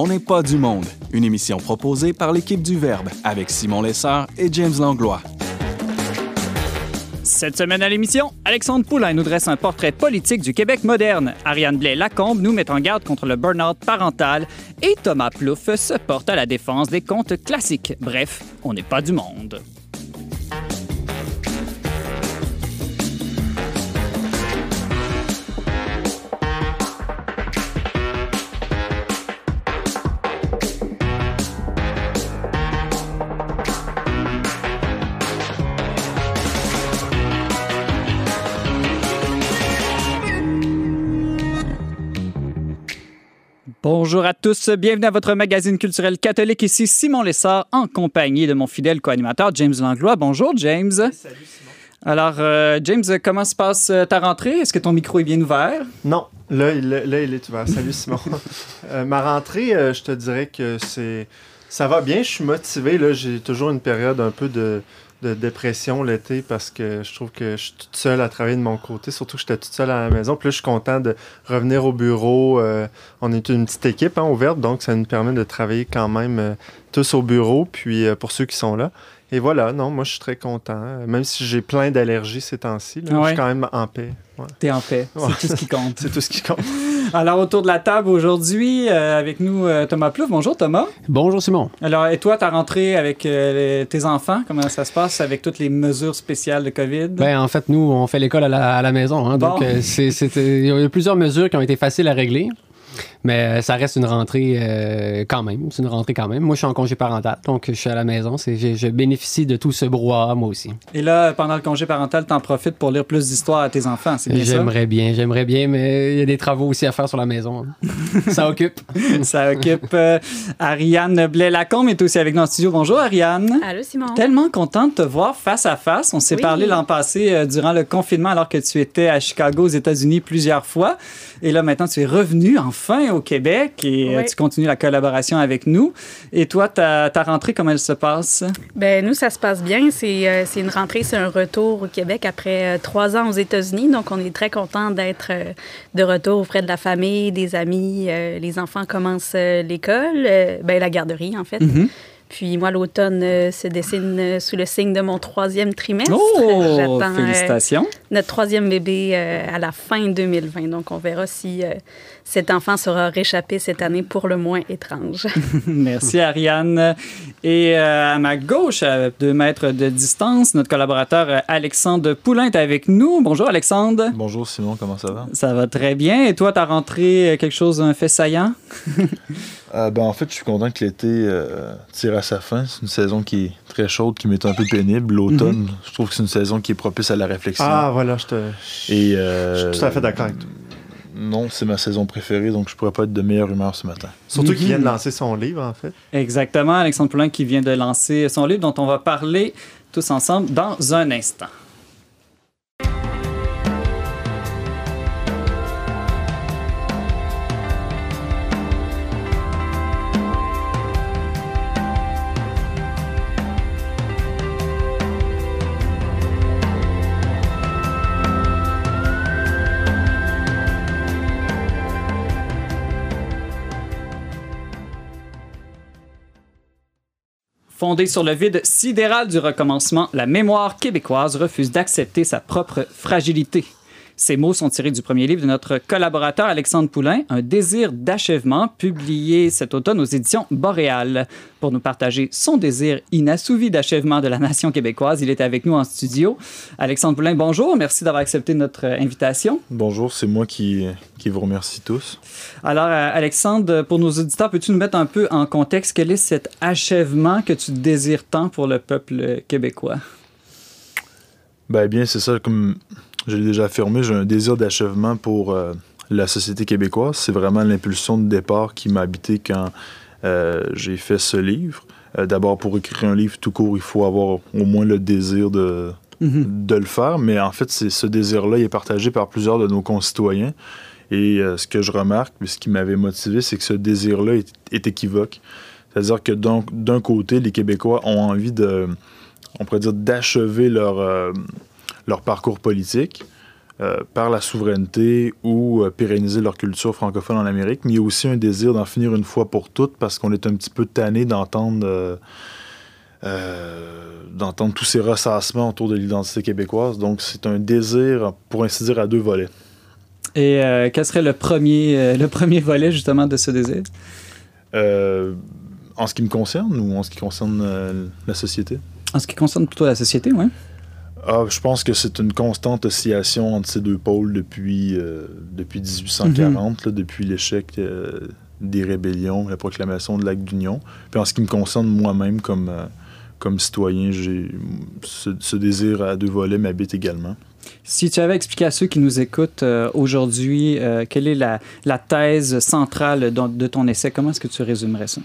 On n'est pas du monde, une émission proposée par l'équipe du Verbe avec Simon Lessard et James Langlois. Cette semaine à l'émission, Alexandre Poulain nous dresse un portrait politique du Québec moderne. Ariane Blais-Lacombe nous met en garde contre le burn-out parental et Thomas Plouffe se porte à la défense des contes classiques. Bref, on n'est pas du monde. Bonjour à tous, bienvenue à votre magazine culturel catholique. Ici Simon Lessard en compagnie de mon fidèle co-animateur James Langlois. Bonjour James. Salut Simon. Alors euh, James, comment se passe euh, ta rentrée? Est-ce que ton micro est bien ouvert? Non, là, là, là il est ouvert. Salut Simon. euh, ma rentrée, euh, je te dirais que c'est... Ça va bien, je suis motivé. Là, j'ai toujours une période un peu de de dépression l'été parce que je trouve que je suis toute seule à travailler de mon côté, surtout que j'étais toute seule à la maison. Puis là, je suis content de revenir au bureau. Euh, on est une petite équipe hein, ouverte, donc ça nous permet de travailler quand même euh, tous au bureau, puis euh, pour ceux qui sont là. Et voilà, non, moi je suis très content. Même si j'ai plein d'allergies ces temps-ci, je suis quand même en paix. Ouais. T'es en paix, c'est tout ce qui compte. c'est tout ce qui compte. Alors, autour de la table aujourd'hui, euh, avec nous, euh, Thomas Plouf. Bonjour, Thomas. Bonjour, Simon. Alors, et toi, ta rentrée avec euh, les, tes enfants, comment ça se passe avec toutes les mesures spéciales de COVID? Ben, en fait, nous, on fait l'école à la, à la maison. Hein, bon. Donc, c'est, il y a plusieurs mesures qui ont été faciles à régler. Mais ça reste une rentrée euh, quand même. C'est une rentrée quand même. Moi, je suis en congé parental, donc je suis à la maison. Je, je, bénéficie de tout ce brouhaha, moi aussi. Et là, pendant le congé parental, t'en profites pour lire plus d'histoires à tes enfants, c'est bien J'aimerais bien, j'aimerais bien, mais il y a des travaux aussi à faire sur la maison. ça occupe. ça occupe. Euh, Ariane Blais-Lacombe est aussi avec nous en studio. Bonjour, Ariane. Allô, Simon. Tellement contente de te voir face à face. On s'est oui. parlé l'an passé euh, durant le confinement alors que tu étais à Chicago, aux États-Unis, plusieurs fois. Et là, maintenant, tu es revenu enfin au Québec et oui. tu continues la collaboration avec nous. Et toi, ta, ta rentrée, comment elle se passe? Ben nous, ça se passe bien. C'est euh, une rentrée, c'est un retour au Québec après euh, trois ans aux États-Unis. Donc, on est très content d'être euh, de retour auprès de la famille, des amis. Euh, les enfants commencent l'école, ben, la garderie, en fait. Mm -hmm. Puis moi, l'automne euh, se dessine euh, sous le signe de mon troisième trimestre. Oh! Félicitations! Euh, notre troisième bébé à la fin 2020. Donc, on verra si cet enfant sera réchappé cette année pour le moins étrange. Merci, Ariane. Et à ma gauche, à deux mètres de distance, notre collaborateur Alexandre Poulain est avec nous. Bonjour, Alexandre. Bonjour, Simon. Comment ça va? Ça va très bien. Et toi, t'as rentré quelque chose, un fait saillant? Euh, ben, en fait, je suis content que l'été euh, tire à sa fin. C'est une saison qui est très chaude, qui m'est un peu pénible. L'automne, mm -hmm. je trouve que c'est une saison qui est propice à la réflexion. Ah, voilà, je, te... Et, euh, je suis tout à fait d'accord avec toi. Non, c'est ma saison préférée, donc je pourrais pas être de meilleure humeur ce matin. Surtout mm -hmm. qu'il vient de lancer son livre, en fait. Exactement, Alexandre Poulain qui vient de lancer son livre, dont on va parler tous ensemble dans un instant. Fondée sur le vide sidéral du recommencement, la mémoire québécoise refuse d'accepter sa propre fragilité. Ces mots sont tirés du premier livre de notre collaborateur Alexandre Poulain, Un désir d'achèvement, publié cet automne aux éditions Boréal. Pour nous partager son désir inassouvi d'achèvement de la nation québécoise, il est avec nous en studio. Alexandre Poulain, bonjour. Merci d'avoir accepté notre invitation. Bonjour, c'est moi qui, qui vous remercie tous. Alors, Alexandre, pour nos auditeurs, peux-tu nous mettre un peu en contexte? Quel est cet achèvement que tu désires tant pour le peuple québécois? Ben bien, c'est ça, comme je l'ai déjà affirmé, j'ai un désir d'achèvement pour euh, la société québécoise. C'est vraiment l'impulsion de départ qui m'a habité quand euh, j'ai fait ce livre. Euh, D'abord, pour écrire un livre tout court, il faut avoir au moins le désir de, mm -hmm. de le faire. Mais en fait, ce désir-là est partagé par plusieurs de nos concitoyens. Et ce que je remarque, ce qui m'avait motivé, c'est que ce désir-là est, est, équivoque. C'est-à-dire que d'un côté, les Québécois ont envie de, on pourrait dire, d'achever leur leur parcours politique. par la souveraineté ou pérenniser leur culture francophone en Amérique, mais il y a aussi un désir d'en finir une fois pour toutes parce qu'on est un petit peu tanné d'entendre d'entendre tous ces ressassements autour de l'identité québécoise. Donc c'est un désir, pour ainsi dire, à deux volets. Et quel serait le premier, le premier volet justement de ce désir? En ce qui me concerne ou en ce qui concerne euh, la société? En ce qui concerne plutôt la société, oui. Ah, je pense que c'est une constante oscillation entre ces deux pôles depuis, euh, depuis 1840, mhm. depuis l'échec euh, des rébellions, la proclamation de l'acte d'union. Puis en ce qui me concerne moi-même comme, comme citoyen, ce, ce, désir à deux volets m'habite également. Si tu avais expliqué à ceux qui nous écoutent aujourd'hui quelle est la, la thèse centrale de ton essai, comment est-ce que tu résumerais ça?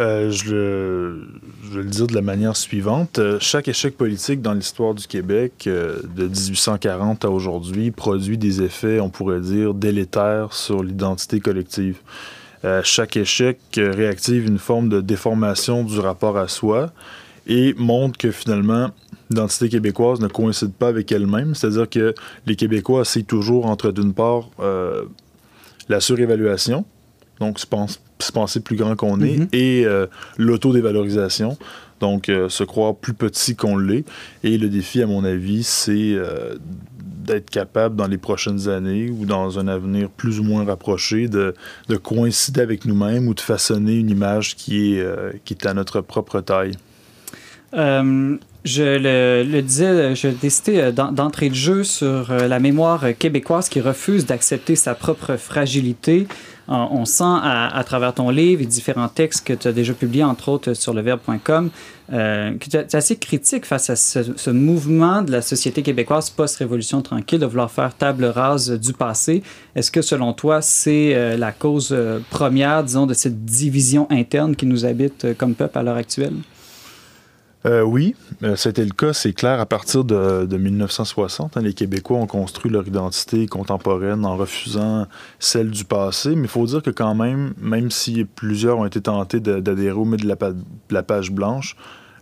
Euh, je, vais le dire de la manière suivante. Euh, chaque échec politique dans l'histoire du Québec, euh, de 1840 à aujourd'hui, produit des effets, on pourrait dire, délétères sur l'identité collective. chaque échec réactive une forme de déformation du rapport à soi et montre que finalement, l'identité québécoise ne coïncide pas avec elle-même. C'est-à-dire que les Québécois essayent toujours entre, d'une part, la surévaluation, donc je pense se penser plus grand qu'on est, mhm. et euh, l'autodévalorisation. Donc, euh, se croire plus petit qu'on l'est. Et le défi, à mon avis, c'est euh, d'être capable, dans les prochaines années ou dans un avenir plus ou moins rapproché, de, de coïncider avec nous-mêmes ou de façonner une image qui est, qui est à notre propre taille. Je le, disais, je décidé d'entrer de jeu sur la mémoire québécoise qui refuse d'accepter sa propre fragilité, on sent à, travers ton livre et différents textes que tu as déjà publiés, entre autres sur leverbe.com, euh, que tu es assez critique face à ce, mouvement de la société québécoise post-révolution tranquille de vouloir faire table rase du passé. Est-ce que selon toi, c'est euh, la cause euh, première, disons, de cette division interne qui nous habite comme peuple à l'heure actuelle? Euh, oui, euh, c'était le cas, c'est clair, à partir de, 1960. Hein, les Québécois ont construit leur identité contemporaine en refusant celle du passé, mais il faut dire que quand même, même si plusieurs ont été tentés d'adhérer au milieu de la, page blanche,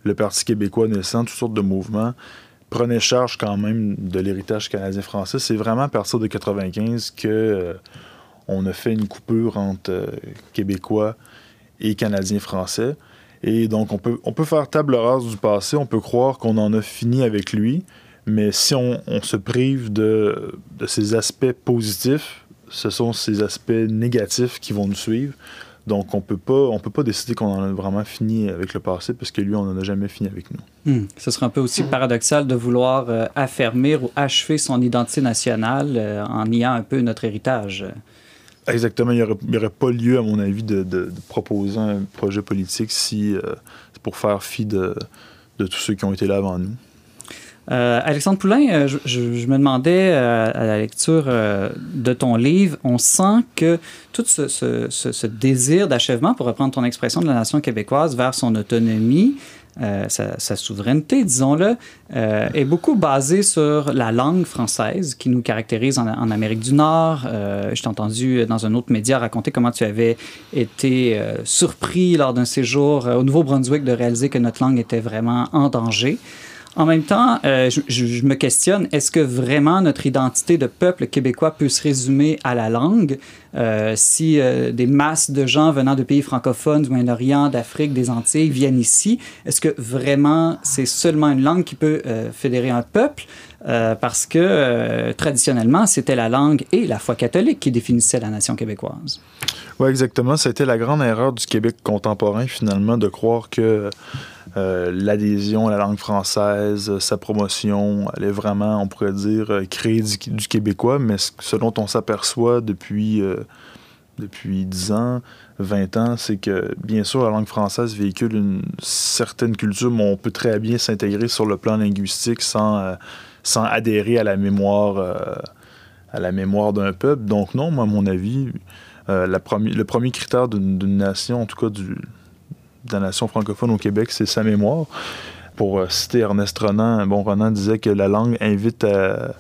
le Parti québécois naissant, toutes sortes de mouvements, prenait charge quand même de l'héritage canadien-français. C'est vraiment à partir de 95 que euh, on a fait une coupure entre Québécois et Canadiens-français. Et donc, on peut, on peut faire table rase du passé, on peut croire qu'on en a fini avec lui, mais si on, se prive de, de ces aspects positifs, ce sont ces aspects négatifs qui vont nous suivre. Donc, on peut pas, on peut pas décider qu'on en a vraiment fini avec le passé parce que lui, on n'en a jamais fini avec nous. Hmm. Ce serait un peu aussi paradoxal de vouloir euh, affermir ou achever son identité nationale euh, en niant un peu notre héritage. Exactement. Il n'y aurait, pas lieu, à mon avis, de, proposer un projet politique si euh, pour faire fi de, tous ceux qui ont été là avant nous. Euh, Alexandre Poulain, euh, je, me demandais à la lecture de ton livre, on sent que tout ce désir d'achèvement, pour reprendre ton expression, de la nation québécoise vers son autonomie, euh, sa, souveraineté, disons-le, euh, est beaucoup basée sur la langue française qui nous caractérise en, Amérique du Nord. Euh, je t'ai entendu dans un autre média raconter comment tu avais été surpris lors d'un séjour au Nouveau-Brunswick de réaliser que notre langue était vraiment en danger. En même temps, euh, je, me questionne, est-ce que vraiment notre identité de peuple québécois peut se résumer à la langue? Euh, si euh, des masses de gens venant de pays francophones, du Moyen-Orient, d'Afrique, des Antilles viennent ici, est-ce que vraiment c'est seulement une langue qui peut fédérer un peuple? Parce que traditionnellement, c'était la langue et la foi catholique qui définissaient la nation québécoise. Oui, exactement. C'était la grande erreur du Québec contemporain, finalement, de croire que euh, l'adhésion à la langue française, sa promotion, elle est vraiment, on pourrait dire, euh, créer du, québécois, mais ce dont on s'aperçoit depuis, euh, depuis 10 ans, 20 ans, c'est que, bien sûr, la langue française véhicule une certaine culture, mais on peut très bien s'intégrer sur le plan linguistique sans, sans adhérer à la mémoire, à la mémoire d'un peuple. Donc non, moi, à mon avis, la le premier critère d'une nation, en tout cas de la nation francophone au Québec, c'est sa mémoire. Pour euh, citer Ernest Renan, bon, Renan disait que la langue invite à,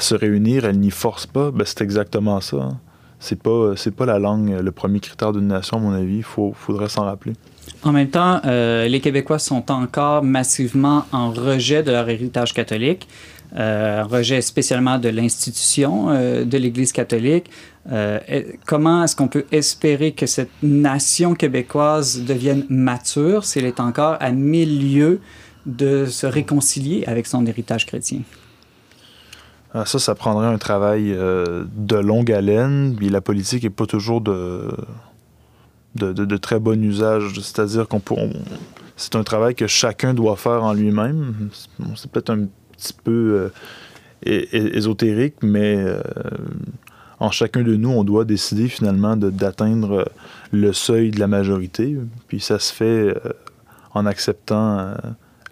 se réunir, elle n'y force pas. Ben, c'est exactement ça. Hein. C'est pas, pas la langue le premier critère d'une nation, à mon avis. Il faudrait s'en rappeler. En même temps, euh, les Québécois sont encore massivement en rejet de leur héritage catholique. un rejet spécialement de l'institution de l'Église catholique. comment est-ce qu'on peut espérer que cette nation québécoise devienne mature s'il est encore à milieu de se réconcilier avec son héritage chrétien? Ah, ça, ça prendrait un travail euh, de longue haleine, la politique n'est pas toujours de, de, très bon usage. C'est-à-dire qu'on peut. c'est un travail que chacun doit faire en lui-même. C'est peut-être un petit peu euh, ésotérique, mais euh, en chacun de nous, on doit décider finalement d'atteindre le seuil de la majorité. Puis ça se fait en acceptant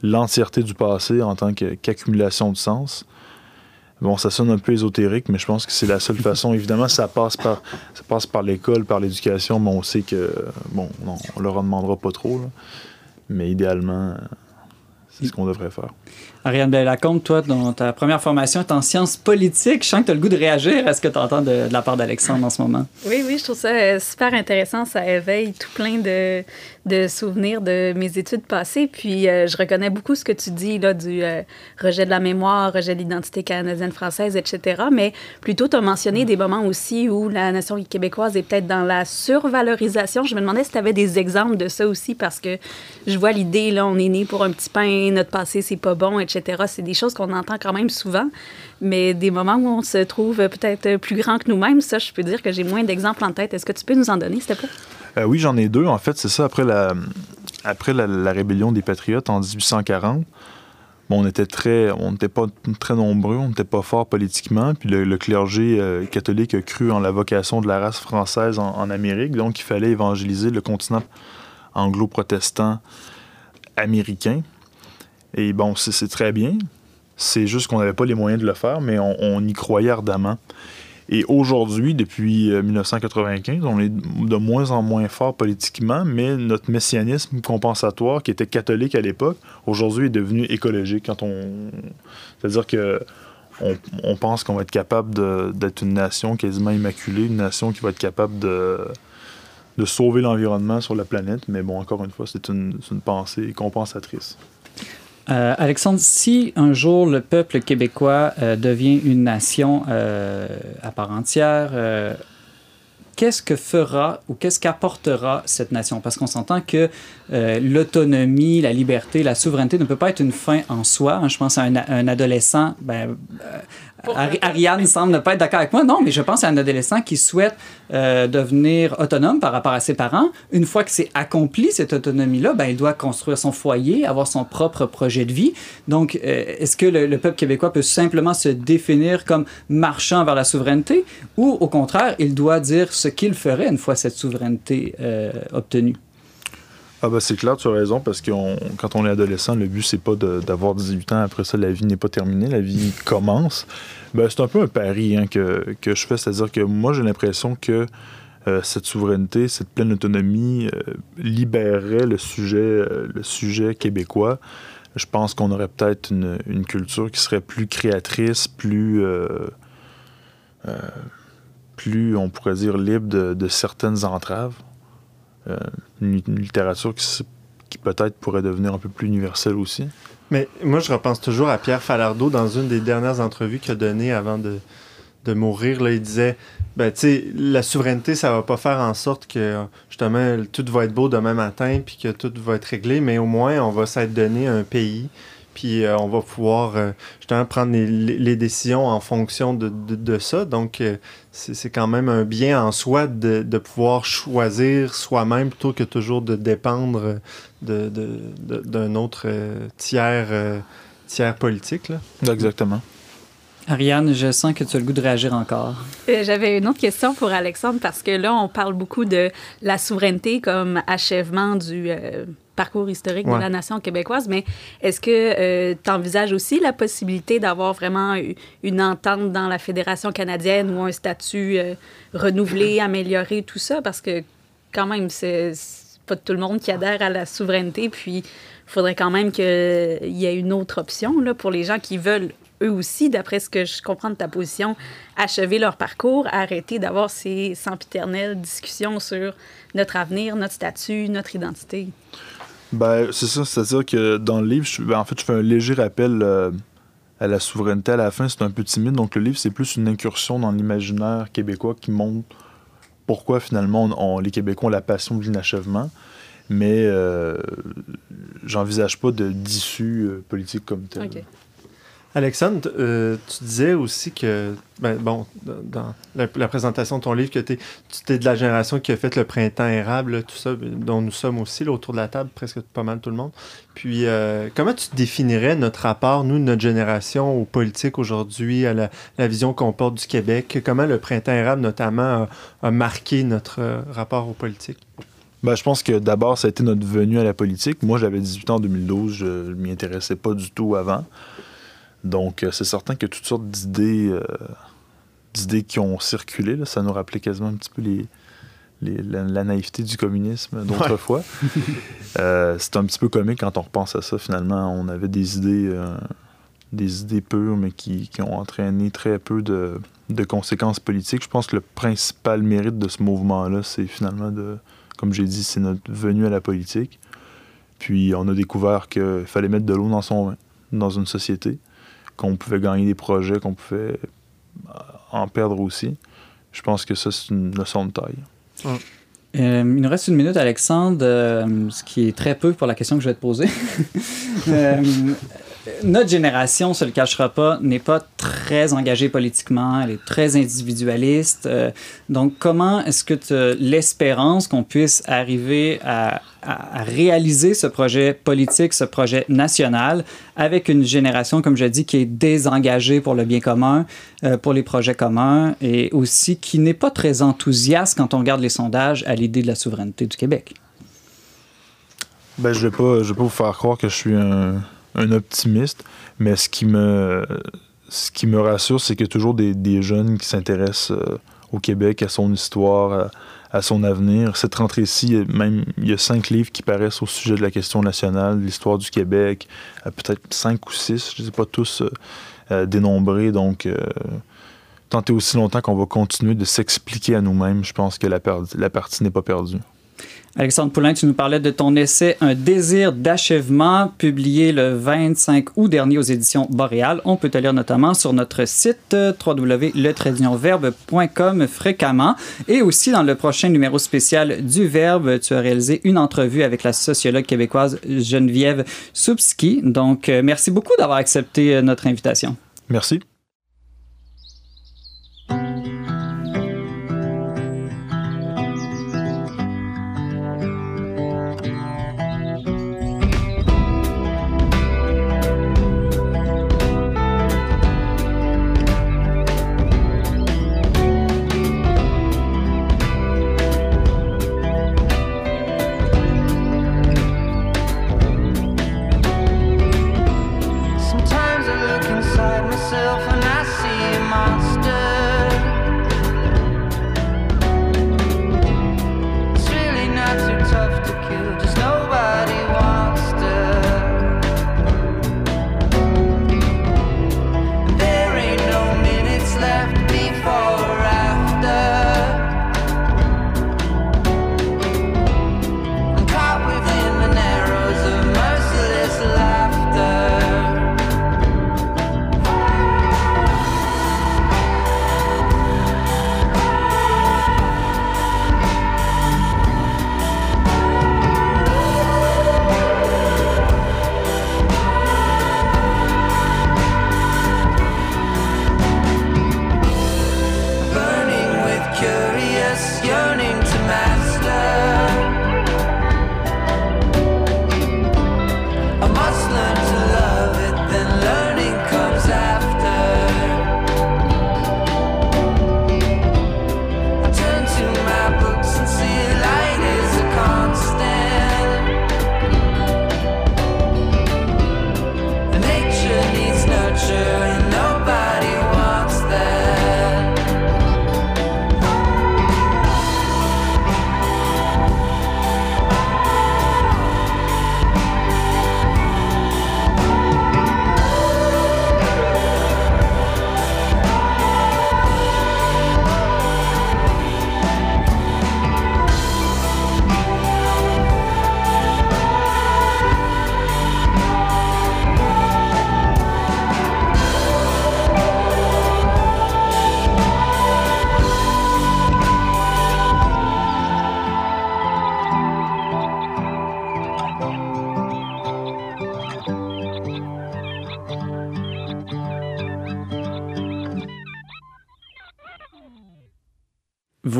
l'entièreté du passé en tant qu'accumulation de sens. Bon, ça sonne un peu ésotérique, mais je pense que c'est la seule façon. Évidemment, ça passe par, ça passe par l'école, par l'éducation, mais on sait que, bon, on leur en demandera pas trop, mais idéalement, c'est ce qu'on devrait faire. Ariane Lacombe, toi, dans ta première formation est en sciences politiques. Je sens que tu as le goût de réagir à ce que tu entends de, la part d'Alexandre en ce moment. Oui, oui, je trouve ça euh, super intéressant. Ça éveille tout plein de, de souvenirs de mes études passées. Puis euh, je reconnais beaucoup ce que tu dis là, du euh, rejet de la mémoire, rejet de l'identité canadienne-française, etc. Mais plutôt, tu as mentionné des moments aussi où la nation québécoise est peut-être dans la survalorisation. Je me demandais si tu avais des exemples de ça aussi parce que je vois l'idée, là, on est né pour un petit pain, notre passé, c'est pas bon, etc. C'est des choses qu'on entend quand même souvent, mais des moments où on se trouve peut-être plus grand que nous-mêmes, ça, je peux dire que j'ai moins d'exemples en tête. Est-ce que tu peux nous en donner, s'il te plaît? Euh, oui, j'en ai deux. En fait, c'est ça, après la, après la, rébellion des Patriotes en 1840, bon, on était très, on n'était pas très nombreux, on n'était pas fort politiquement, puis le, clergé euh, catholique a cru en la vocation de la race française en, en Amérique, donc il fallait évangéliser le continent anglo-protestant américain. Et bon, c'est très bien. C'est juste qu'on n'avait pas les moyens de le faire, mais on, y croyait ardemment. Et aujourd'hui, depuis 1995, euh, on est de moins en moins fort politiquement, mais notre messianisme compensatoire, qui était catholique à l'époque, aujourd'hui est devenu écologique. Quand on, c'est-à-dire que on, pense qu'on va être capable d'être une nation quasiment immaculée, une nation qui va être capable de, sauver l'environnement sur la planète. Mais bon, encore une fois, c'est une pensée compensatrice. Euh, Alexandre, si un jour le peuple québécois euh, devient une nation euh, à part entière, qu'est-ce que fera ou qu'est-ce qu'apportera cette nation? Parce qu'on s'entend que l'autonomie, la liberté, la souveraineté ne peut pas être une fin en soi. Hein. Je pense à un, un adolescent, ben, Ariane semble ne pas être d'accord avec moi. Non, mais je pense à un adolescent qui souhaite euh, devenir autonome par rapport à ses parents. Une fois que c'est accompli, cette autonomie-là, ben, il doit construire son foyer, avoir son propre projet de vie. Donc, euh, est-ce que le, peuple québécois peut simplement se définir comme marchant vers la souveraineté? Ou, au contraire, il doit dire ce qu'il ferait une fois cette souveraineté euh, obtenue? Ah bah c'est clair, tu as raison, parce que quand on est adolescent, le but, c'est pas d'avoir 18 ans, après ça, la vie n'est pas terminée, la vie commence. Ben, c'est un peu un pari hein, que, que, je fais, c'est-à-dire que moi, j'ai l'impression que euh, cette souveraineté, cette pleine autonomie euh, libérerait le sujet, euh, le sujet québécois. Je pense qu'on aurait peut-être une, culture qui serait plus créatrice, plus, plus on pourrait dire, libre de, de certaines entraves. Euh, une, littérature qui, peut-être pourrait devenir un peu plus universelle aussi. Mais moi, je repense toujours à Pierre Falardeau dans une des dernières entrevues qu'il a données avant de, mourir. Là, il disait ben, la souveraineté, ça va pas faire en sorte que, justement, tout va être beau demain matin puis que tout va être réglé, mais au moins, on va s'être donné un pays puis euh, on va pouvoir euh, justement prendre les, décisions en fonction de, ça. Donc, euh, c'est quand même un bien en soi de, pouvoir choisir soi-même plutôt que toujours de dépendre d'un autre tiers, tiers politique. Exactement. Ariane, je sens que tu as le goût de réagir encore. J'avais une autre question pour Alexandre parce que là, on parle beaucoup de la souveraineté comme achèvement du parcours historique de la nation québécoise, mais est-ce que euh, tu envisages aussi la possibilité d'avoir vraiment une entente dans la Fédération canadienne ou un statut euh, renouvelé, amélioré, tout ça? Parce que quand même, c'est pas tout le monde qui adhère à la souveraineté, puis il faudrait quand même qu'il y ait une autre option là, pour les gens qui veulent eux aussi, d'après ce que je comprends de ta position, achever leur parcours, arrêter d'avoir ces sempiternelles discussions sur notre avenir, notre statut, notre identité? Ben, c'est ça, c'est-à-dire que dans le livre, ben, en fait, je fais un léger rappel euh, à la souveraineté à la fin, c'est un peu timide. Donc le livre, c'est plus une incursion dans l'imaginaire québécois qui montre pourquoi finalement les Québécois ont la passion de l'inachèvement. Mais euh, j'envisage pas de d'issue euh, politique comme tel. Alexandre, euh, tu disais aussi que, ben, dans la, présentation de ton livre, que tu es de la génération qui a fait le printemps érable, tout ça, dont nous sommes aussi autour de la table, presque pas mal tout le monde. Puis, euh, comment tu définirais notre rapport, nous, notre génération, aux politiques aujourd'hui, à la, vision qu'on porte du Québec? Comment le printemps érable, notamment, a, marqué notre euh, rapport aux politiques? Ben, je pense que d'abord, ça a été notre venue à la politique. Moi, j'avais 18 ans en 2012, je ne m'y intéressais pas du tout avant. Donc, euh, c'est certain que toutes sortes d'idées, euh, d'idées qui ont circulé, ça nous rappelait quasiment un petit peu les, la, naïveté du communisme d'autrefois. Euh, c'est un petit peu comique quand on repense à ça. Finalement, on avait des idées, des idées pures, mais qui, ont entraîné très peu de, de, conséquences politiques. Je pense que le principal mérite de ce mouvement-là, c'est finalement de, comme j'ai dit, c'est notre venue à la politique. Puis on a découvert qu'il fallait mettre de l'eau dans son vin, dans une société qu'on pouvait gagner des projets, qu'on pouvait euh, en perdre aussi. Je pense que ça, c'est une leçon de taille. Euh, il nous reste une minute, Alexandre, euh, ce qui est très peu pour la question que je vais te poser. notre génération, se le cachera pas, n'est pas très engagée politiquement, elle est très individualiste. Euh, donc, comment est-ce que l'espérance qu'on puisse arriver à, réaliser ce projet politique, ce projet national, avec une génération, comme je dis, qui est désengagée pour le bien commun, euh, pour les projets communs, et aussi qui n'est pas très enthousiaste quand on regarde les sondages à l'idée de la souveraineté du Québec? Ben, je ne vais, vais pas vous faire croire que je suis un un optimiste, mais ce qui me, rassure, c'est qu'il y a toujours des, jeunes qui s'intéressent euh, au Québec, à son histoire, à, son avenir. Cette rentrée-ci, même il y a cinq livres qui paraissent au sujet de la question nationale, l'histoire du Québec, peut-être cinq ou six, je ne sais pas tous euh, euh, dénombrés. Donc, tant et aussi longtemps qu'on va continuer de s'expliquer à nous-mêmes, je pense que la partie n'est pas perdue. Alexandre Poulain, tu nous parlais de ton essai Un désir d'achèvement, publié le 25 août dernier aux éditions Boréal. On peut te lire notamment sur notre site euh, www.letradionverbe.com fréquemment. Et aussi dans le prochain numéro spécial du Verbe, tu as réalisé une entrevue avec la sociologue québécoise Geneviève Soupski. Donc, euh, merci beaucoup d'avoir accepté euh, notre invitation. Merci.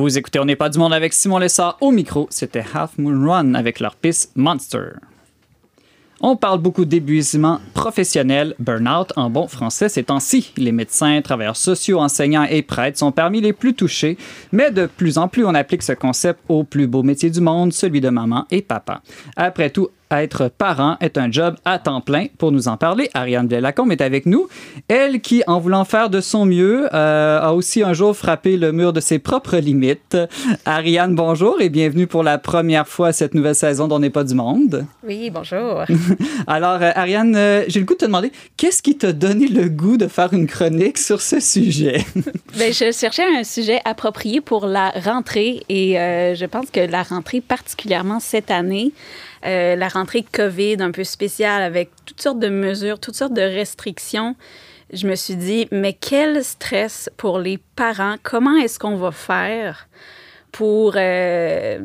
Vous écoutez On n'est pas du monde avec Simon Lessard au micro. C'était Half Moon Run avec leur piste Monster. On parle beaucoup d'épuisement professionnel, burn-out en bon français ces temps-ci. Les médecins, travailleurs sociaux, enseignants et prêtres sont parmi les plus touchés, mais de plus en plus on applique ce concept au plus beau métier du monde, celui de maman et papa. Après tout, être parent est un job à temps plein. Pour nous en parler, Ariane Blais-Lacombe est avec nous. Elle qui, en voulant faire de son mieux, euh, a aussi un jour frappé le mur de ses propres limites. Ariane, bonjour et bienvenue pour la première fois à cette nouvelle saison d'On n'est pas du monde. Oui, bonjour. Alors, euh, Ariane, euh, j'ai le goût de te demander, qu'est-ce qui t'a donné le goût de faire une chronique sur ce sujet? Bien, je cherchais un sujet approprié pour la rentrée et je pense que la rentrée, particulièrement cette année, euh, la rentrée COVID un peu spéciale avec toutes sortes de mesures, toutes sortes de restrictions, je me suis dit, mais quel stress pour les parents. Comment est-ce qu'on va faire pour... Euh,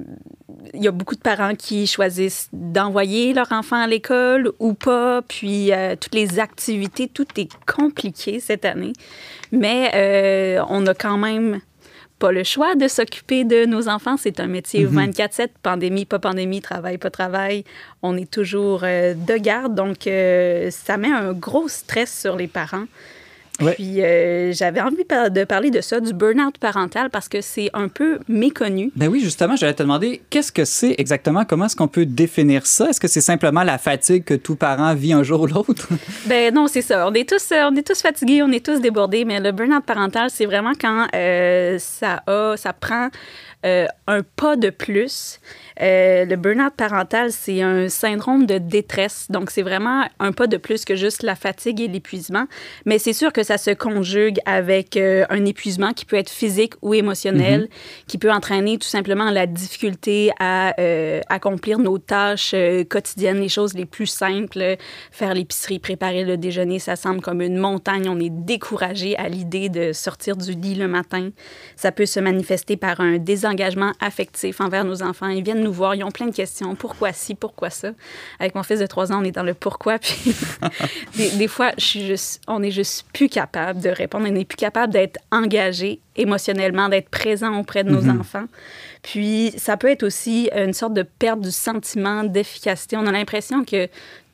il y a beaucoup de parents qui choisissent d'envoyer leur enfant à l'école ou pas, puis euh, toutes les activités, tout est compliqué cette année. Mais on a quand même pas le choix de s'occuper de nos enfants. C'est un métier 24-7, mhm. pandémie, pas pandémie, travail, pas travail. On est toujours euh, de garde. Donc, euh, ça met un gros stress sur les parents. Puis euh, j'avais envie de parler de ça, du burn-out parental, parce que c'est un peu méconnu. Ben oui, justement, j'allais te demander, qu'est-ce que c'est exactement? Comment est-ce qu'on peut définir ça? Est-ce que c'est simplement la fatigue que tout parent vit un jour ou l'autre? ben non, c'est ça. On est, tous, on est tous fatigués, on est tous débordés, mais le burn-out parental, c'est vraiment quand euh, ça, a, ça prend euh, un pas de plus. Euh, le burn-out parental, c'est un syndrome de détresse. Donc, c'est vraiment un pas de plus que juste la fatigue et l'épuisement. Mais c'est sûr que ça se conjugue avec euh, un épuisement qui peut être physique ou émotionnel, mm-hmm. qui peut entraîner tout simplement la difficulté à accomplir nos tâches quotidiennes, les choses les plus simples. Faire l'épicerie, préparer le déjeuner, ça semble comme une montagne. On est découragé à l'idée de sortir du lit le matin. Ça peut se manifester par un désengagement engagement affectif envers nos enfants. Ils viennent nous voir, ils ont plein de questions. Pourquoi ci, pourquoi ça? Avec mon fils de 3 ans, on est dans le pourquoi. Puis des, fois, je suis juste, on n'est juste plus capable de répondre. On n'est plus capable d'être engagé émotionnellement, d'être présent auprès de nos mm-hmm. enfants. Puis ça peut être aussi une sorte de perte du sentiment d'efficacité. On a l'impression que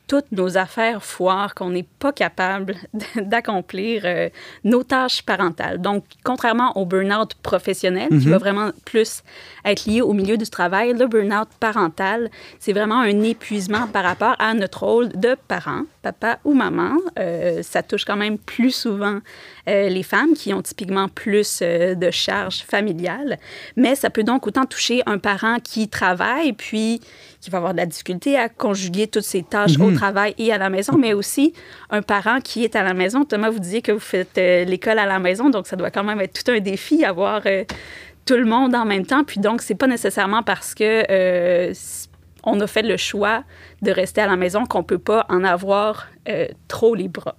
toutes nos affaires foires, qu'on n'est pas capable d'accomplir euh, nos tâches parentales. Donc, contrairement au burn-out professionnel, qui mhm. va vraiment plus être lié au milieu du travail, le burn-out parental, c'est vraiment un épuisement par rapport à notre rôle de parent, papa ou maman. Euh, ça touche quand même plus souvent euh, les femmes qui ont typiquement plus de charges familiales, mais ça peut donc autant toucher un parent qui travaille, puis qui va avoir de la difficulté à conjuguer toutes ces tâches au mhm. travail et à la maison, mais aussi un parent qui est à la maison. Thomas, vous disiez que vous faites euh, l'école à la maison, donc ça doit quand même être tout un défi avoir euh, tout le monde en même temps. Puis donc, c'est pas nécessairement parce que euh, on a fait le choix de rester à la maison qu'on peut pas en avoir trop les bras.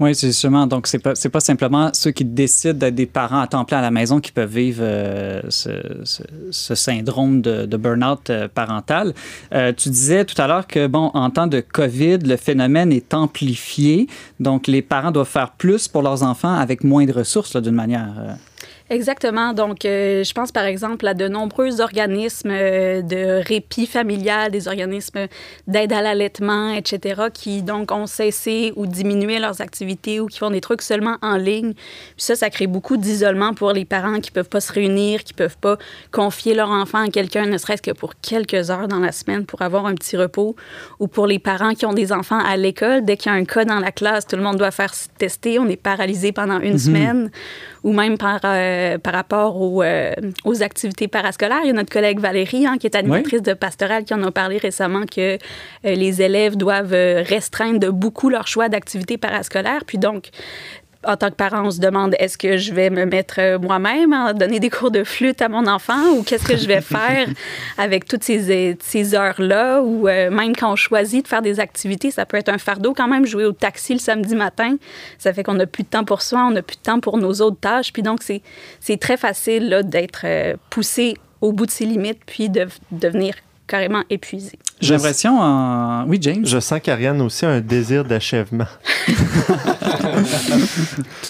Oui, c'est justement. Donc, c'est pas, pas simplement ceux qui décident d'être des parents à temps plein à la maison qui peuvent vivre euh, ce, syndrome de, de burn-out euh, parental. Euh, tu disais tout à l'heure que, bon, en temps de COVID, le phénomène est amplifié. Donc, les parents doivent faire plus pour leurs enfants avec moins de ressources, d'une manière. Exactement. Donc, euh, je pense par exemple à de nombreux organismes euh, de répit familial, des organismes d'aide à l'allaitement, etc., qui donc ont cessé ou diminué leurs activités ou qui font des trucs seulement en ligne. Puis ça, ça crée beaucoup d'isolement pour les parents qui peuvent pas se réunir, qui peuvent pas confier leur enfant à quelqu'un, ne serait-ce que pour quelques heures dans la semaine pour avoir un petit repos, ou pour les parents qui ont des enfants à l'école, dès qu'il y a un cas dans la classe, tout le monde doit faire tester, on est paralysé pendant une mhm. semaine, ou même par euh, par rapport euh, aux, activités parascolaires. Il y a notre collègue Valérie, hein, qui est animatrice de pastorale, qui en a parlé récemment que euh, les élèves doivent restreindre de beaucoup leur choix d'activités parascolaires. Puis donc, en tant que parent, on se demande est-ce que je vais me mettre euh, moi-même à donner des cours de flûte à mon enfant ou qu'est-ce que je vais faire avec toutes ces, ces heures-là ou euh, même quand on choisit de faire des activités, ça peut être un fardeau quand même, jouer au taxi le samedi matin. Ça fait qu'on n'a plus de temps pour soi, on n'a plus de temps pour nos autres tâches. Puis donc, c'est très facile d'être euh, poussé au bout de ses limites puis de devenir carrément épuisé. J'ai l'impression, oui, James? Je sens qu'Ariane aussi a un désir d'achèvement.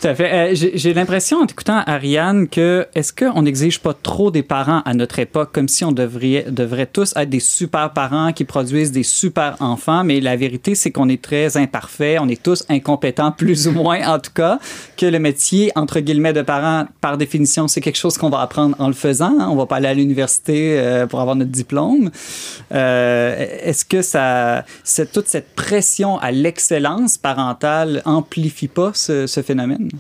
Tout à fait. Euh, j'ai l'impression, en écoutant Ariane, que est-ce qu'on n'exige pas trop des parents à notre époque, comme si on devrait, devrait tous être des super parents qui produisent des super enfants, mais la vérité, c'est qu'on est très imparfait, on est tous incompétents, plus ou moins en tout cas, que le métier, entre guillemets, de parents, par définition, c'est quelque chose qu'on va apprendre en le faisant. Hein. On va pas aller à l'université euh, pour avoir notre diplôme. Euh, est-ce que ça, toute cette pression à l'excellence parentale amplifie pas ce, phénomène?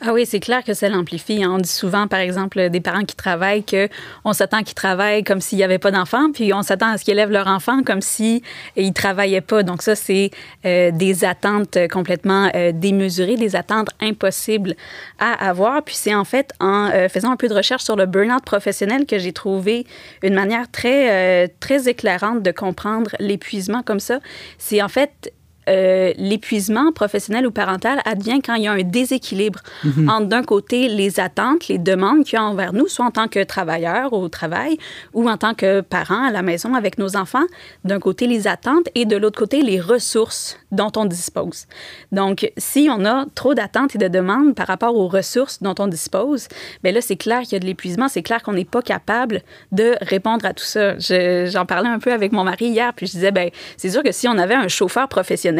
Ah oui, c'est clair que ça l'amplifie. On dit souvent, par exemple, des parents qui travaillent, qu'on s'attend qu'ils travaillent comme s'il n'y avait pas d'enfants, puis on s'attend à ce qu'ils élèvent leur enfant comme s'ils ne travaillaient pas. Donc ça, c'est euh, des attentes complètement euh, démesurées, des attentes impossibles à avoir. Puis c'est en fait en euh, faisant un peu de recherche sur le burn-out professionnel que j'ai trouvé une manière très, très éclairante de comprendre l'épuisement comme ça. C'est en fait euh, l'épuisement professionnel ou parental advient quand il y a un déséquilibre mhm. entre d'un côté les attentes, les demandes qu'il y a envers nous, soit en tant que travailleurs au travail ou en tant que parents à la maison avec nos enfants. D'un côté les attentes et de l'autre côté les ressources dont on dispose. Donc, si on a trop d'attentes et de demandes par rapport aux ressources dont on dispose, bien là, c'est clair qu'il y a de l'épuisement, c'est clair qu'on n'est pas capable de répondre à tout ça. J'en parlais un peu avec mon mari hier, puis je disais, ben c'est sûr que si on avait un chauffeur professionnel,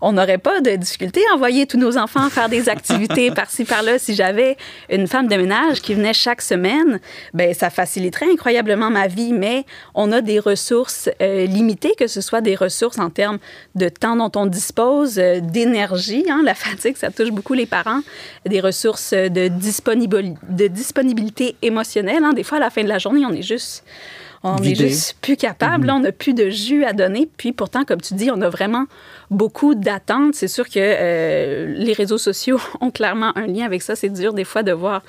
on n'aurait pas de difficulté à envoyer tous nos enfants faire des activités par-ci, par-là. Si j'avais une femme de ménage qui venait chaque semaine, ben ça faciliterait incroyablement ma vie, mais on a des ressources euh, limitées, que ce soit des ressources en termes de temps dont on dispose, euh, d'énergie, hein, la fatigue, ça touche beaucoup les parents, des ressources de, disponibilité, de disponibilité émotionnelle. Hein. Des fois, à la fin de la journée, on est juste on n'est juste plus capable, on n'a plus de jus à donner. Puis pourtant, comme tu dis, on a vraiment beaucoup d'attentes. C'est sûr que euh, les réseaux sociaux ont clairement un lien avec ça. C'est dur des fois de voir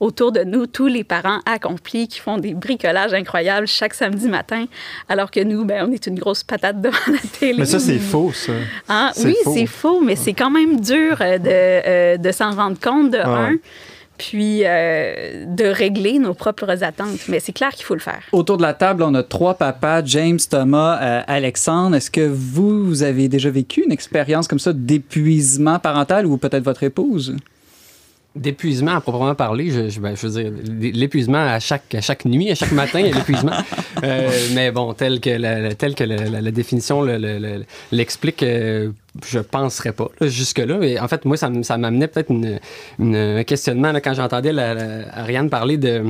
autour de nous tous les parents accomplis qui font des bricolages incroyables chaque samedi matin, alors que nous, ben, on est une grosse patate devant la télé. Mais ça, c'est faux, ça. Ah, oui, c'est faux, mais c'est quand même dur de, euh, de s'en rendre compte de un puis euh, de régler nos propres attentes. Mais c'est clair qu'il faut le faire. Autour de la table, on a trois papas, James, Thomas, euh, Alexandre. Est-ce que vous, vous avez déjà vécu une expérience comme ça d'épuisement parental ou peut-être votre épouse? D'épuisement à proprement parler, je, je, ben, je veux dire, l'épuisement à chaque, à chaque nuit, à chaque matin, il y a l'épuisement. euh, mais bon, tel que la, tel que la, la, définition l'explique, euh, je penserais pas jusque-là. Et en fait, moi, ça, ça m'amenait peut-être un questionnement là, quand j'entendais Ariane parler de